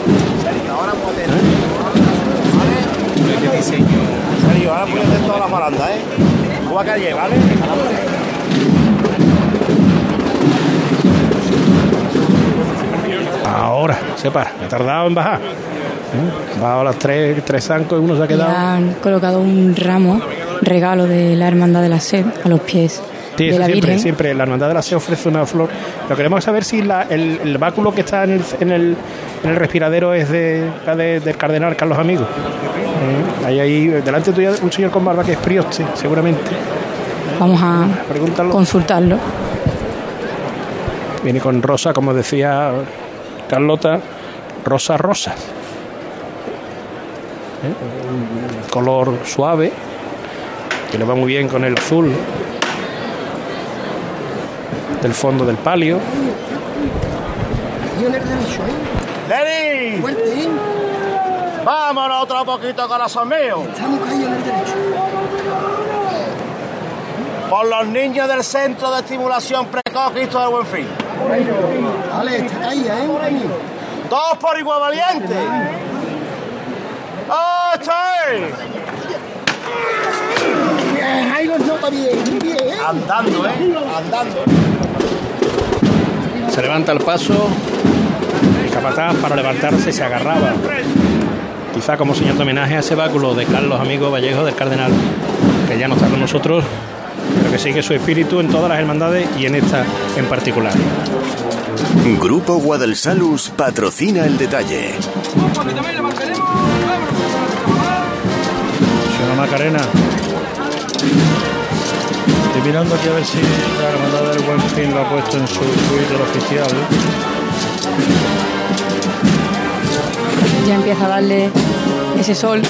S6: Sergio, ahora ponete toda la baranda, ¿eh? Tú a calle, ¿vale?
S3: Ahora, se para. Ha tardado en bajar. ¿Eh? Bajado las tres, tres zancos y uno se ha
S1: Y
S3: quedado.
S1: han colocado un ramo, regalo de la Hermandad de la Sed, a los pies
S3: Sí,
S1: de
S3: eso
S1: la
S3: siempre,
S1: Virgen.
S3: siempre. La hermandad de la se ofrece una flor. Lo que queremos saber si la- el, el báculo que está en el, en el, en el respiradero es de, de- del cardenal Carlos Amigos. Eh, Hay ahí, delante tuyo un señor con barba que es prioste, seguramente.
S1: Vamos a consultarlo.
S3: Viene con rosa, como decía Carlota, rosa rosa. ¿Eh? Un color suave, que le va muy bien con el azul del fondo del palio.
S6: ¡Lenny! Vámonos otro poquito, corazón mío. Estamos caídos en el derecho. Por los niños del Centro de Estimulación Precoz Cristo del Buen Fin. Vale, está ahí, ¿eh? Todos por igual valiente. ¡Ah, está ahí! ahí los nota bien, bien. Andando, ¿eh? Andando.
S3: Se levanta el paso. El capataz para levantarse se agarraba. Quizá como señal de homenaje a ese báculo de Carlos Amigo Vallejo del Cardenal, que ya no está con nosotros, pero que sigue su espíritu en todas las hermandades y en esta en particular.
S7: Grupo Guadalsalus patrocina el detalle.
S4: Señora Macarena. Estoy mirando aquí a ver si la hermandad del Buen Fin lo ha puesto en su Twitter oficial.
S1: Ya empieza a darle ese sol.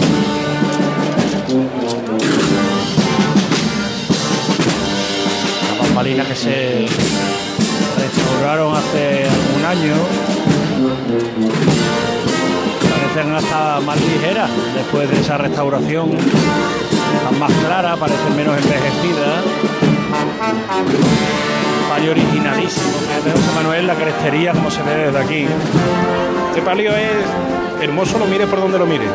S4: Las bambalinas que se restauraron hace algún año parecen hasta más ligeras después de esa restauración. Más claras, parecen menos envejecidas. Palio originalísimo. José Manuel, la crestería como se ve desde aquí.
S3: Este palio es hermoso, lo mire por donde lo mire.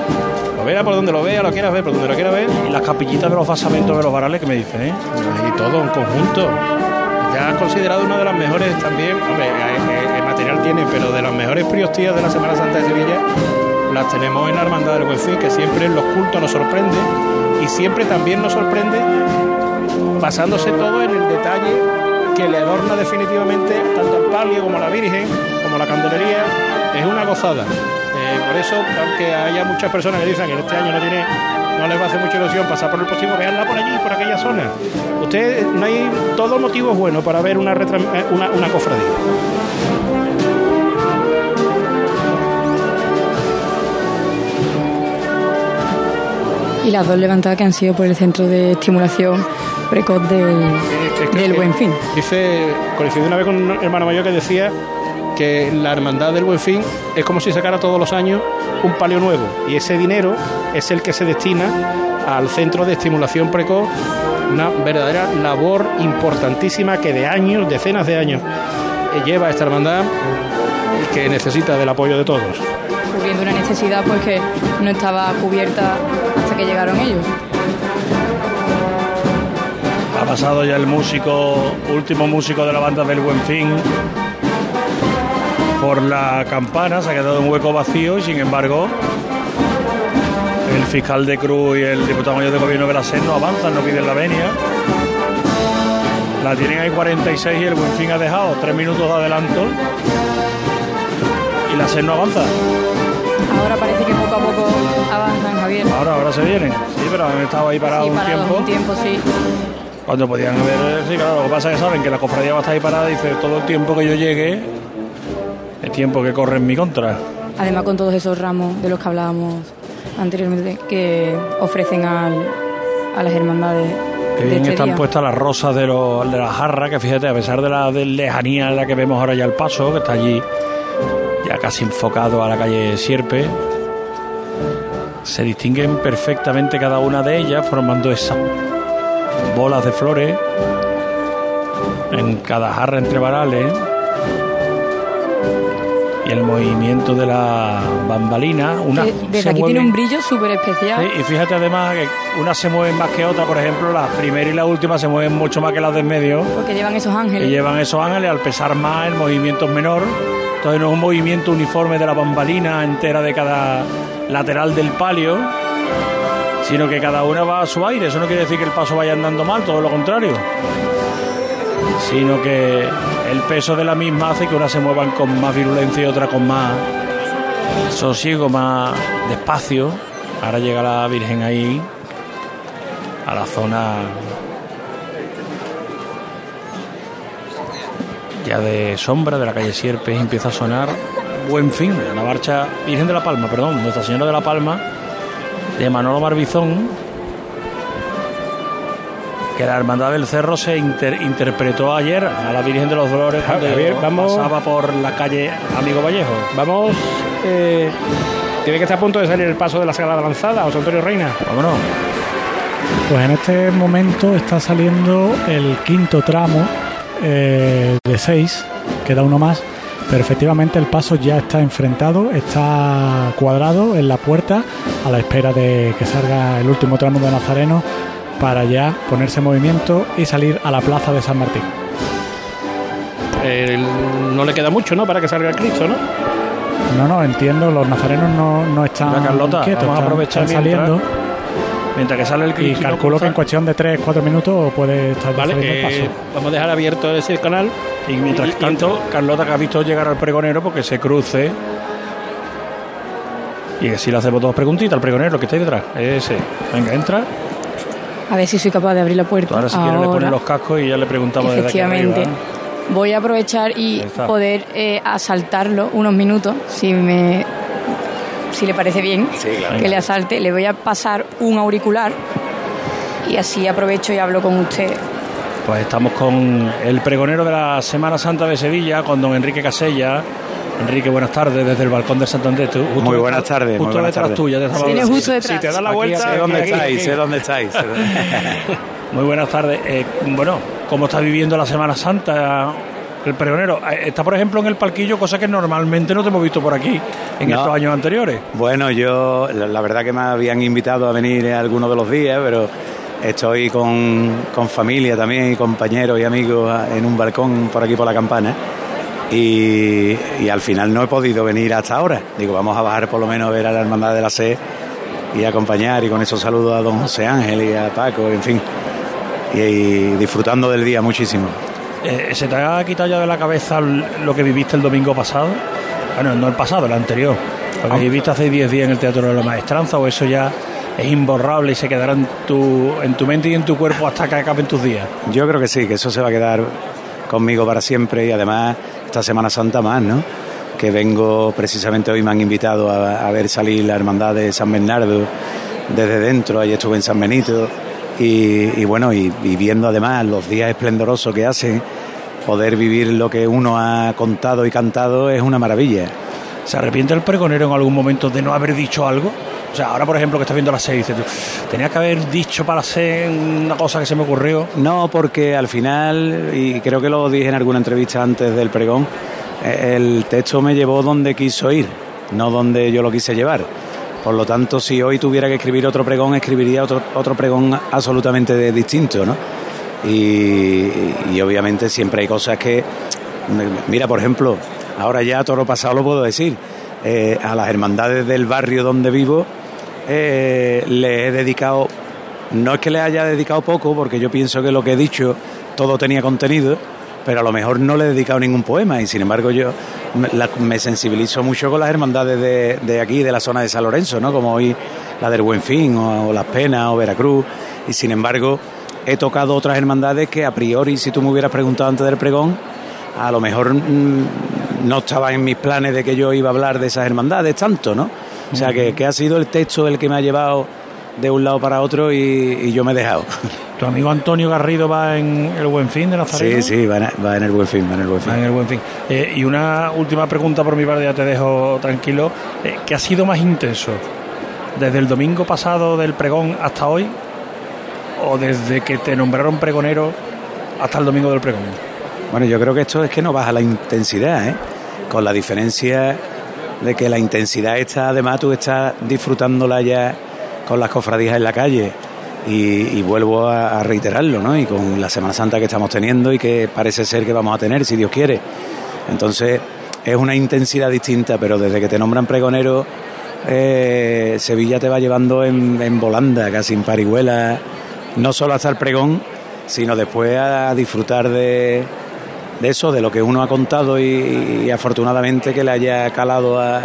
S3: Lo vea por donde lo vea, lo quieras ver por donde lo quieras ver.
S4: Y las capillitas de los basamentos de los varales que me dicen, ¿eh?
S3: Y todo en conjunto. Ya considerado una de las mejores también, hombre, eh, eh, el material tiene, pero de las mejores priostías de la Semana Santa de Sevilla, las tenemos en la Hermandad del Buen Fin, que siempre en los cultos nos sorprende y siempre también nos sorprende basándose todo en el detalle que le adorna definitivamente tanto el palio como la Virgen, como la candelería, es una gozada. Eh, por eso, aunque haya muchas personas que dicen que este año no tiene, no les va a hacer mucha ilusión pasar por el próximo, veanla por allí, por aquella zona. Usted no hay todo motivo bueno para ver una, eh, cofradía.
S1: Y las dos levantadas que han sido por el centro de estimulación precoz del, del Buen Fin.
S3: Dice, coincidí una vez con un hermano mayor que decía que la hermandad del Buen Fin es como si sacara todos los años un palio nuevo y ese dinero es el que se destina al centro de estimulación precoz, una verdadera labor importantísima que de años, decenas de años, eh, lleva esta hermandad y que necesita del apoyo de todos.
S1: cubriendo una necesidad pues que no estaba cubierta hasta que llegaron ellos.
S4: Ha pasado ya el músico, último músico de la banda del Buen Fin por la campana, se ha quedado un hueco vacío y sin embargo el fiscal de Cruz y el diputado mayor de gobierno de la SED no avanzan, no piden la venia. La tienen ahí 46 y el Buen Fin ha dejado tres minutos de adelanto y la SED no avanza.
S1: Ahora parece que poco a poco.
S4: Ahora, ahora se vienen. Sí, pero han estado ahí parados
S1: Sí,
S4: un tiempo.
S1: un tiempo, sí.
S4: Cuando podían haber. Sí, claro, lo que pasa es que saben que la cofradía va a estar ahí parada y dice todo el tiempo que yo llegue es tiempo que corre en mi contra.
S1: Además con todos esos ramos de los que hablábamos anteriormente que ofrecen al- a las hermandades
S4: Que
S1: de
S4: bien
S1: este
S4: están
S1: día.
S4: puestas las rosas de, los, de la jarra, que fíjate, a pesar de la de lejanía en la que vemos ahora ya el paso, que está allí ya casi enfocado a la calle Sierpe, se distinguen perfectamente cada una de ellas, formando esas bolas de flores en cada jarra entre varales. Y el movimiento de la bambalina, una
S1: desde
S4: se
S1: aquí
S4: mueve-
S1: tiene un brillo súper especial.
S4: Sí, y fíjate además que unas se mueven más que otras, por ejemplo, la primera y la última se mueven mucho más que las del medio,
S1: Porque llevan esos ángeles.
S4: llevan esos ángeles, al pesar más el movimiento es menor, entonces no es un movimiento uniforme de la bambalina entera de cada lateral del palio, sino que cada una va a su aire, eso no quiere decir que el paso vaya andando mal, todo lo contrario, sino que el peso de la misma hace que unas se muevan con más virulencia y otras con más sosiego, más despacio. Ahora llega la Virgen ahí, a la zona ya de sombra de la calle Sierpes, empieza a sonar Buen Fin, la marcha Virgen de la Palma, perdón, Nuestra Señora de la Palma, de Manolo Marbizón, que la Hermandad del Cerro se inter- interpretó ayer a la Virgen de los Dolores cuando
S3: Javier, vamos-
S4: pasaba por la calle Amigo Vallejo.
S3: Vamos, eh, tiene que estar a punto de salir el paso de la Sagrada Lanzada, José Antonio Reina.
S4: Vámonos.
S13: Pues en este momento está saliendo el quinto tramo eh, de seis, queda uno más, pero efectivamente el paso ya está enfrentado, está cuadrado en la puerta a la espera de que salga el último tramo de Nazareno para ya ponerse en movimiento y salir a la plaza de San Martín.
S3: no le queda mucho, ¿no? Para que salga el Cristo, ¿no?
S13: No, no, entiendo, los nazarenos no, no están
S4: Carlota,
S13: quietos,
S4: vamos a
S13: están-
S4: aprovechar
S13: están
S4: mientras-
S13: saliendo.
S4: Mientras que sale el
S13: Y
S4: Cristo.
S13: calculo que en cuestión de 3-4 minutos puede estar
S3: Vale,
S13: saliendo el
S3: eh,
S13: paso.
S3: vamos a dejar abierto ese canal.
S4: Y mientras tanto, Carlota que ha visto llegar al pregonero porque se cruce. Y si le hacemos dos preguntitas al pregonero que está ahí detrás. Ese. Venga, entra.
S1: A ver si soy capaz de abrir la puerta.
S4: Ahora si quiere le ponen los cascos y ya le preguntamos desde aquí
S1: Efectivamente.
S4: arriba.
S1: Voy a aprovechar y poder eh, asaltarlo unos minutos, si me si le parece bien
S4: Sí, claro.
S1: que le asalte. Le voy a pasar un auricular y así aprovecho y hablo con usted.
S4: Pues estamos con el pregonero de la Semana Santa de Sevilla, con don Enrique Casella. Enrique, buenas tardes desde el balcón de Santander. Tú- justo
S16: Muy buenas tardes. muy
S4: Justo
S16: buenas
S4: detrás
S16: tardes.
S4: tuya. te
S1: justo detrás.
S4: Si te das la
S16: Aquí,
S4: vuelta.
S16: sé dónde
S4: aquí,
S16: estáis,
S4: aquí.
S16: sé dónde estáis. (laughs)
S4: Muy buenas tardes. Eh, bueno, ¿cómo está viviendo la Semana Santa el pregonero? Eh, Está, por ejemplo, en el palquillo, cosa que normalmente no te hemos visto por aquí en
S16: No.
S4: estos años anteriores.
S16: Bueno, yo la, la verdad que me habían invitado a venir algunos de los días, pero estoy con, con familia también y compañeros y amigos en un balcón por aquí por la campana. Y, y al final no he podido venir hasta ahora. Digo, vamos a bajar por lo menos a ver a la Hermandad de la C y acompañar. Y con eso saludo a don José Ángel y a Paco, en fin. Y, y disfrutando del día muchísimo.
S4: Eh, ¿Se te ha quitado ya de la cabeza lo que viviste el domingo pasado? Bueno, no el pasado, el anterior. Lo que viviste hace 10 días en el Teatro de la Maestranza, o eso ya es imborrable y se quedará en tu, en tu mente y en tu cuerpo hasta que acaben tus días.
S16: Yo creo que sí, que eso se va a quedar conmigo para siempre y además esta Semana Santa más, ¿no? Que vengo precisamente hoy me han invitado a, a ver salir la hermandad de San Bernardo desde dentro, ahí estuve en San Benito y, y bueno, y, y viendo además los días esplendorosos que hace, poder vivir lo que uno ha contado y cantado es una maravilla.
S4: ¿Se arrepiente el pregonero en algún momento de no haber dicho algo? O sea, ahora por ejemplo que estás viendo la serie, dices tú, tenía que haber dicho para hacer una cosa que se me ocurrió.
S16: No, porque al final, y creo que lo dije en alguna entrevista antes del pregón, eh, el texto me llevó donde quiso ir, no donde yo lo quise llevar. Por lo tanto, si hoy tuviera que escribir otro pregón, escribiría otro, otro pregón absolutamente de- distinto, ¿no? Y, obviamente siempre hay cosas que... Mira, por ejemplo, ahora ya toro pasado lo puedo decir, eh, a las hermandades del barrio donde vivo eh, le he dedicado no es que le haya dedicado poco, porque yo pienso que lo que he dicho todo tenía contenido, pero a lo mejor no le he dedicado ningún poema y sin embargo yo me, sensibilizo mucho con las hermandades de, aquí, de la zona de San Lorenzo, ¿no? como hoy la del Buen Fin o, o Las Penas o Veracruz y sin embargo he tocado otras hermandades que a priori si tú me hubieras preguntado antes del pregón a lo mejor mm, no estaba en mis planes de que yo iba a hablar de esas hermandades tanto, ¿no? O sea que, que ha sido el texto el que me ha llevado de un lado para otro y, y yo me he dejado.
S4: ¿Tu amigo Antonio Garrido va en el Buen Fin de Nazareno?
S16: Sí, sí, va en, va en el buen fin, va en el buen fin.
S4: Va en el Buen Fin. Eh, y una última pregunta por mi parte, ya te dejo tranquilo. Eh, ¿Qué ha sido más intenso? ¿Desde el domingo pasado del pregón hasta hoy? ¿O desde que te nombraron pregonero hasta el domingo del pregón?
S16: Bueno, yo creo que esto es que no baja la intensidad, ¿eh? Con la diferencia de que la intensidad está, además tú estás disfrutándola ya con las cofradías en la calle. Y, vuelvo a, a reiterarlo, ¿no? Y con la Semana Santa que estamos teniendo y que parece ser que vamos a tener, si Dios quiere. Entonces, es una intensidad distinta, pero desde que te nombran pregonero, eh, Sevilla te va llevando en, en volanda, casi en parihuela, no solo hasta el pregón, sino después a disfrutar de, de eso, de lo que uno ha contado y, y afortunadamente que le haya calado a,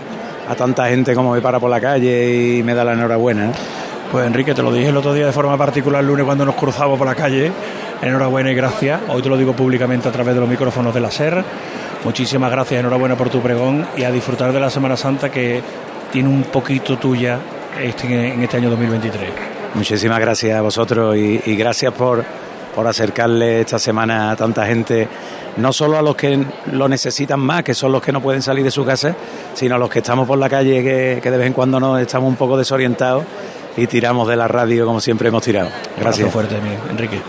S16: a tanta gente como me para por la calle y me da la enhorabuena. ¿eh?
S4: Pues Enrique, te lo dije el otro día de forma particular el lunes cuando nos cruzamos por la calle. Enhorabuena y gracias. Hoy te lo digo públicamente a través de los micrófonos de la SER. Muchísimas gracias, enhorabuena por tu pregón y a disfrutar de la Semana Santa que tiene un poquito tuya este, en este año 2023.
S16: Muchísimas gracias a vosotros y, y gracias por, por acercarle esta semana a tanta gente, no solo a los que lo necesitan más, que son los que no pueden salir de su casa, sino a los que estamos por la calle, que, que de vez en cuando nos estamos un poco desorientados y tiramos de la radio como siempre hemos tirado. Gracias.
S4: Abrazo fuerte, mi Enrique.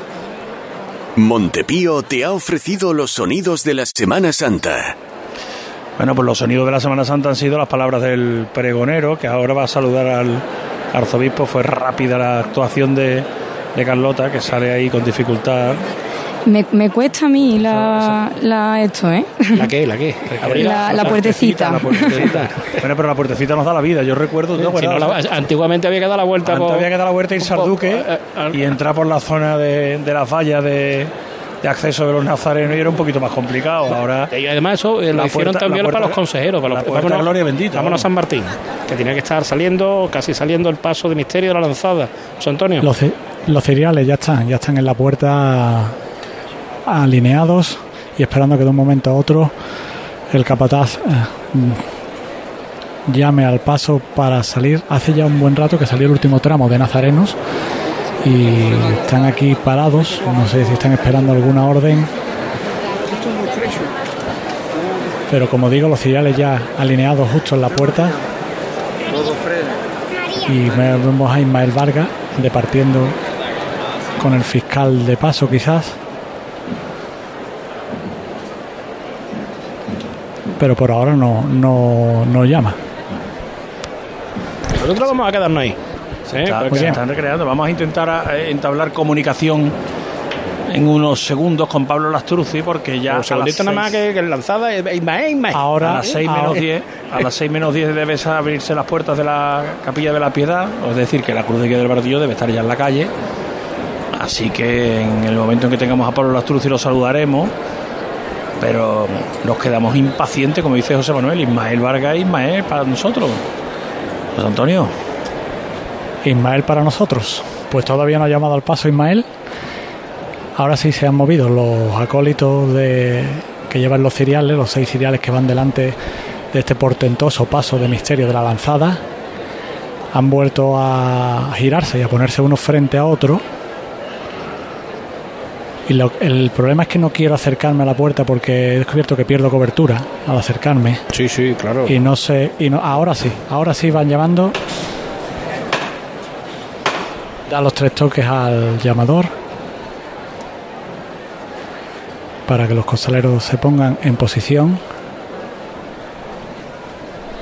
S7: Montepío te ha ofrecido los sonidos de la Semana Santa.
S4: Bueno, pues los sonidos de la Semana Santa han sido las palabras del pregonero, que ahora va a saludar al arzobispo. Fue rápida la actuación de, de Carlota, que sale ahí con dificultad.
S1: Me, me cuesta a mí la, la esto, ¿eh?
S3: ¿La qué? ¿La qué? (laughs)
S1: La, la puertecita.
S4: La puertecita. (laughs) bueno, pero la puertecita nos da la vida. Yo recuerdo. ¿no?
S3: Si no, la- antiguamente había que dar la vuelta
S4: Antes
S3: por-
S4: había que dar la vuelta y irse al Duque y entrar por la zona de, de las vallas de, de acceso de los nazarenos y era un poquito más complicado. Ahora.
S3: Y además eso eh, lo
S4: La
S3: hicieron
S4: puerta-
S3: también
S4: la
S3: para
S4: puerta-
S3: los consejeros. Para
S4: la
S3: los,
S4: puerta
S3: vámonos-
S4: Gloria bendita,
S3: Vámonos a San Martín, que tenía que estar saliendo, casi saliendo el paso de misterio de la lanzada. José Antonio.
S13: Los, ce- los cereales ya están, ya están en la puerta alineados y esperando que de un momento a otro el capataz eh, mm, llame al paso para salir. Hace ya un buen rato que salió el último tramo de Nazarenos y están aquí parados. No sé si están esperando alguna orden. Pero como digo, los cereales ya alineados justo en la puerta y vemos a Ismael Vargas departiendo con el fiscal de paso quizás. Pero por ahora no, no, no llama.
S3: Nosotros vamos a quedarnos ahí. Sí,
S4: Está- se están recreando. Vamos a intentar eh, entablar comunicación en unos segundos con Pablo Lastruzzi porque ya.
S3: Un
S4: a las
S3: nada más que, que lanzada. eh, Ismael, Ismael.
S4: a las 6 menos
S3: Ahora-
S4: 10 a las 6 menos 10 deben abrirse las puertas de la capilla de la piedad es decir que la cruz de guía del Baratillo debe estar ya en la calle así que en el momento en que tengamos a Pablo Lastruzzi lo saludaremos pero nos quedamos impacientes como dice José Manuel Ismael Vargas Ismael para nosotros José Antonio
S13: Ismael para nosotros. Pues todavía no ha llamado al paso Ismael. Ahora sí se han movido los acólitos de, que llevan los ciriales, los seis ciriales que van delante de este portentoso paso de misterio de la lanzada. Han vuelto a girarse y a ponerse uno frente a otro. Y lo- el problema es que no quiero acercarme a la puerta porque he descubierto que pierdo cobertura al acercarme.
S3: Sí, sí, claro.
S13: Y no sé, y no, ahora sí, ahora sí van llamando. Da los tres toques al llamador para que los costaleros se pongan en posición.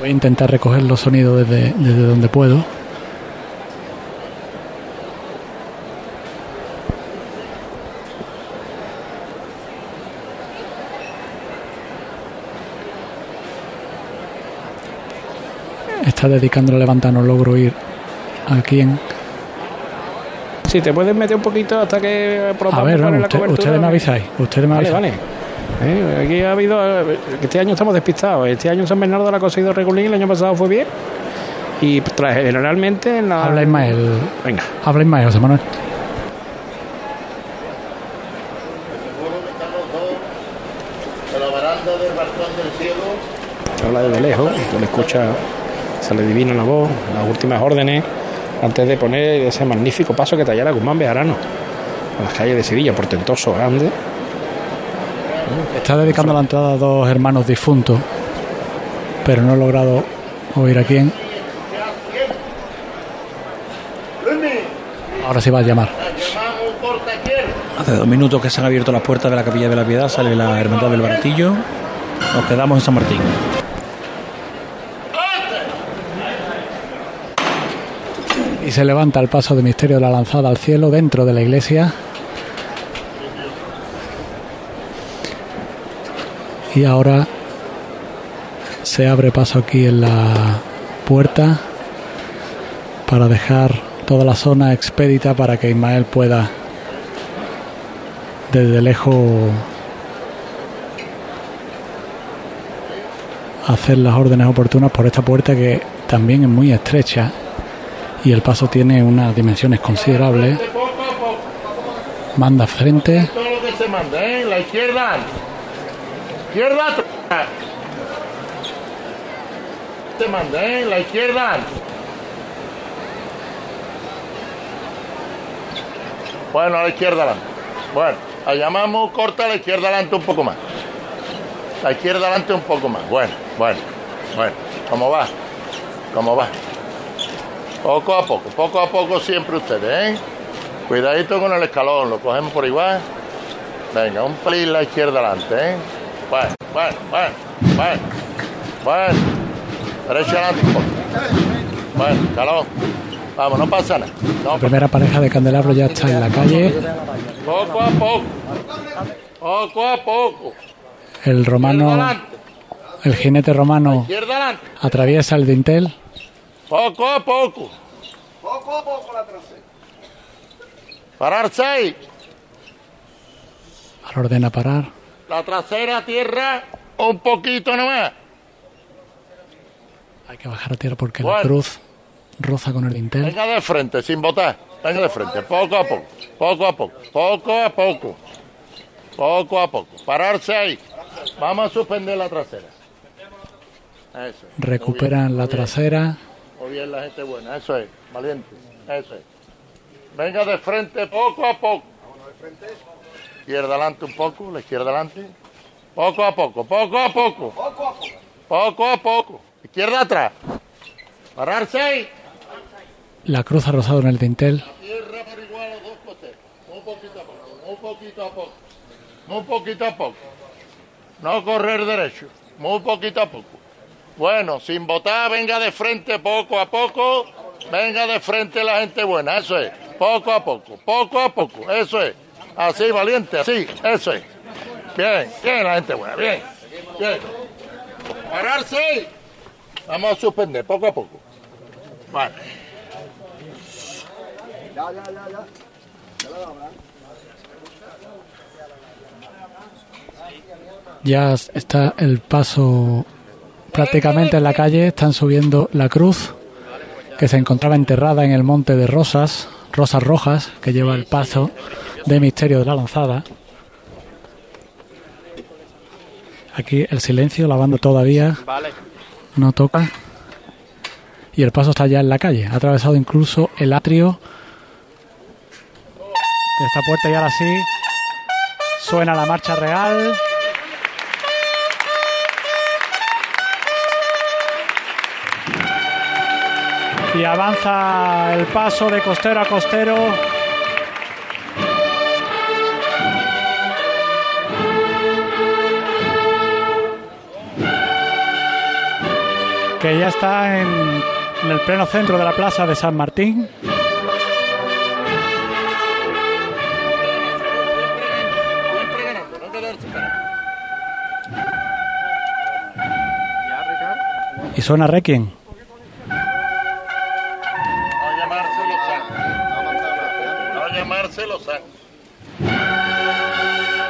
S13: Voy a intentar recoger los sonidos desde, desde donde puedo. Está dedicando la levanta, no logro ir a quién.
S3: Si te puedes meter un poquito hasta que
S13: A ver,
S3: la
S13: usted- ustedes me avisáis. Ustedes me avisáis.
S3: vale. Eh, aquí ha habido. eh, Este año estamos despistados. Este año San Bernardo la ha ido regulín. El año pasado fue bien. Y tras- generalmente en la.
S13: Habla Ismael.
S3: Venga.
S13: Habla Ismael, José Manuel.
S6: De la baranda del balcón del cielo.
S3: Habla desde lejos. Se le escucha. Se le divina la voz. Las últimas órdenes. Antes de poner ese magnífico paso que tallara Guzmán Bejarano. En las calles de Sevilla. Portentoso, grande.
S13: Está dedicando la entrada a dos hermanos difuntos, pero no he logrado oír a quién. Ahora sí va a llamar.
S4: Hace dos minutos que se han abierto las puertas de la capilla de la piedad, sale la hermandad del Baratillo. Nos quedamos en San Martín.
S13: Y se levanta el paso de misterio de la lanzada al cielo dentro de la iglesia. Y ahora se abre paso aquí en la puerta para dejar toda la zona expedita para que Ismael pueda desde lejos hacer las órdenes oportunas por esta puerta que también es muy estrecha y el paso tiene unas dimensiones considerables. Manda frente,
S6: Todo lo que se manda, ¿eh? La izquierda. Izquierda. Se manda, ¿eh? La izquierda. Bueno, a la izquierda adelante. Bueno, la llamamos corta a la izquierda adelante un poco más. La izquierda adelante un poco más. Bueno, bueno, bueno. ¿Cómo va? ¿Cómo va? Poco a poco, poco a poco siempre ustedes, ¿eh? Cuidadito con el escalón, lo cogemos por igual. Venga, un pelín la izquierda adelante, ¿eh? Bueno, bueno, bueno, bueno, bueno. Derecha adelante un poco. Bueno, escalón. Vamos, no pasa nada.
S13: La primera pareja de candelabros ya está en la calle.
S6: Poco a poco. Poco a poco.
S13: El romano, el jinete romano
S6: Izquierda adelante.
S13: atraviesa el dintel.
S6: Poco a poco.
S5: Poco a poco la trasera.
S6: Pararse ahí.
S13: Ahora ordena parar.
S6: La trasera a tierra un poquito nomás.
S13: Hay que bajar a tierra porque la
S6: Bueno.
S13: cruz roza con el dintel.
S6: Venga de frente, sin botar. Venga de frente, poco a poco. Poco a poco. Poco a poco. Poco a poco. Pararse ahí. Vamos a suspender la trasera. Eso.
S13: Recuperan la trasera.
S6: Muy bien la gente buena, eso es, valiente, eso es. Venga de frente poco a poco. Izquierda adelante un poco, la izquierda adelante. Poco a poco, poco a poco. Poco a poco. Izquierda atrás. Pararse.
S13: La cruz ha rozado en el dintel.
S6: Tierra por igual a los dos costeros. Un poquito a poco, un poquito a poco. Muy poquito a poco. No correr derecho. Muy poquito a poco. Bueno, sin botar, venga de frente poco a poco. Venga de frente la gente buena, eso es. Poco a poco, poco a poco, eso es. Así, valiente, así, eso es. Bien, bien la gente buena, bien. Bien. Pararse. Vamos a suspender, poco a poco. Vale.
S5: Ya, ya, ya, ya. Ya
S13: está el paso prácticamente en la calle. Están subiendo la cruz que se encontraba enterrada en el monte de Rosas, Rosas Rojas, que lleva el paso de Misterio de la Lanzada. Aquí el silencio, la banda todavía no toca. Y el paso está ya en la calle. Ha atravesado incluso el atrio de esta puerta y ahora sí suena la marcha real. Y avanza el paso de costero a costero. Que ya está en, el pleno centro de la plaza de San Martín. Y suena Requiem.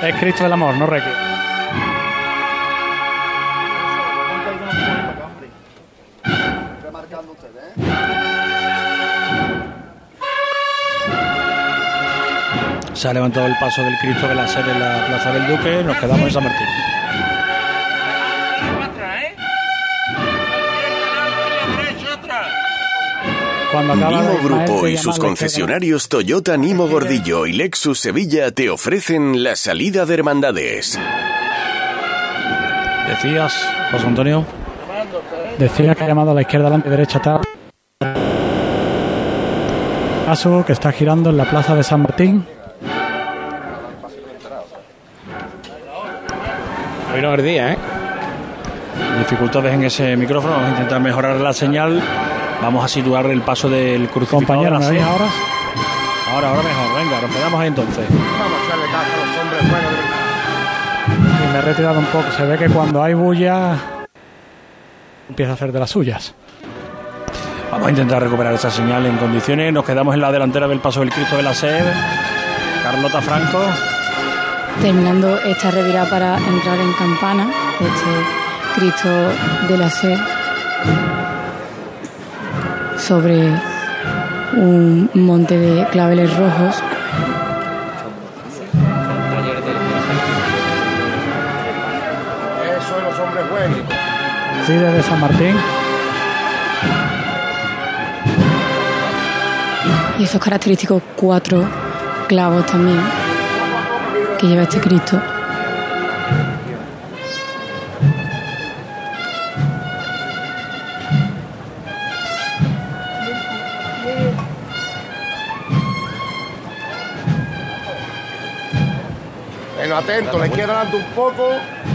S13: Es Cristo del Amor, no Requiem.
S4: Se ha levantado el paso del Cristo de la Sede en la Plaza del Duque. Nos quedamos en San Martín.
S13: Cuando
S7: Nimo Grupo y sus concesionarios Toyota Nimo Gordillo y Lexus Sevilla te ofrecen la salida de hermandades.
S4: Decías, José Antonio.
S13: Decía que ha llamado a la izquierda, delante, derecha, atrás. Paso que está girando en la plaza de San Martín.
S4: Hoy no es día, ¿eh? Dificultades en ese micrófono. Vamos a intentar mejorar la señal. Vamos a situar el paso del crucificado.
S13: Compañero, ¿me oís ahora?
S4: Ahora, ahora mejor. Venga, nos quedamos ahí entonces.
S5: Vamos a echarle caso a los hombres buenos
S13: Y me he retirado un poco. Se ve que cuando hay bulla empieza a hacer de las suyas.
S4: Vamos a intentar recuperar esa señal en condiciones. Nos quedamos en la delantera del paso del Cristo de la Sed. Carlota Franco.
S1: Terminando esta revirada para entrar en campana, este Cristo de la Sed, sobre un monte de claveles rojos.
S5: Eso de los hombres buenos.
S13: Sí, desde San Martín.
S1: Y esos característicos cuatro clavos también que lleva este Cristo.
S5: Atento, la izquierda adelante un poco.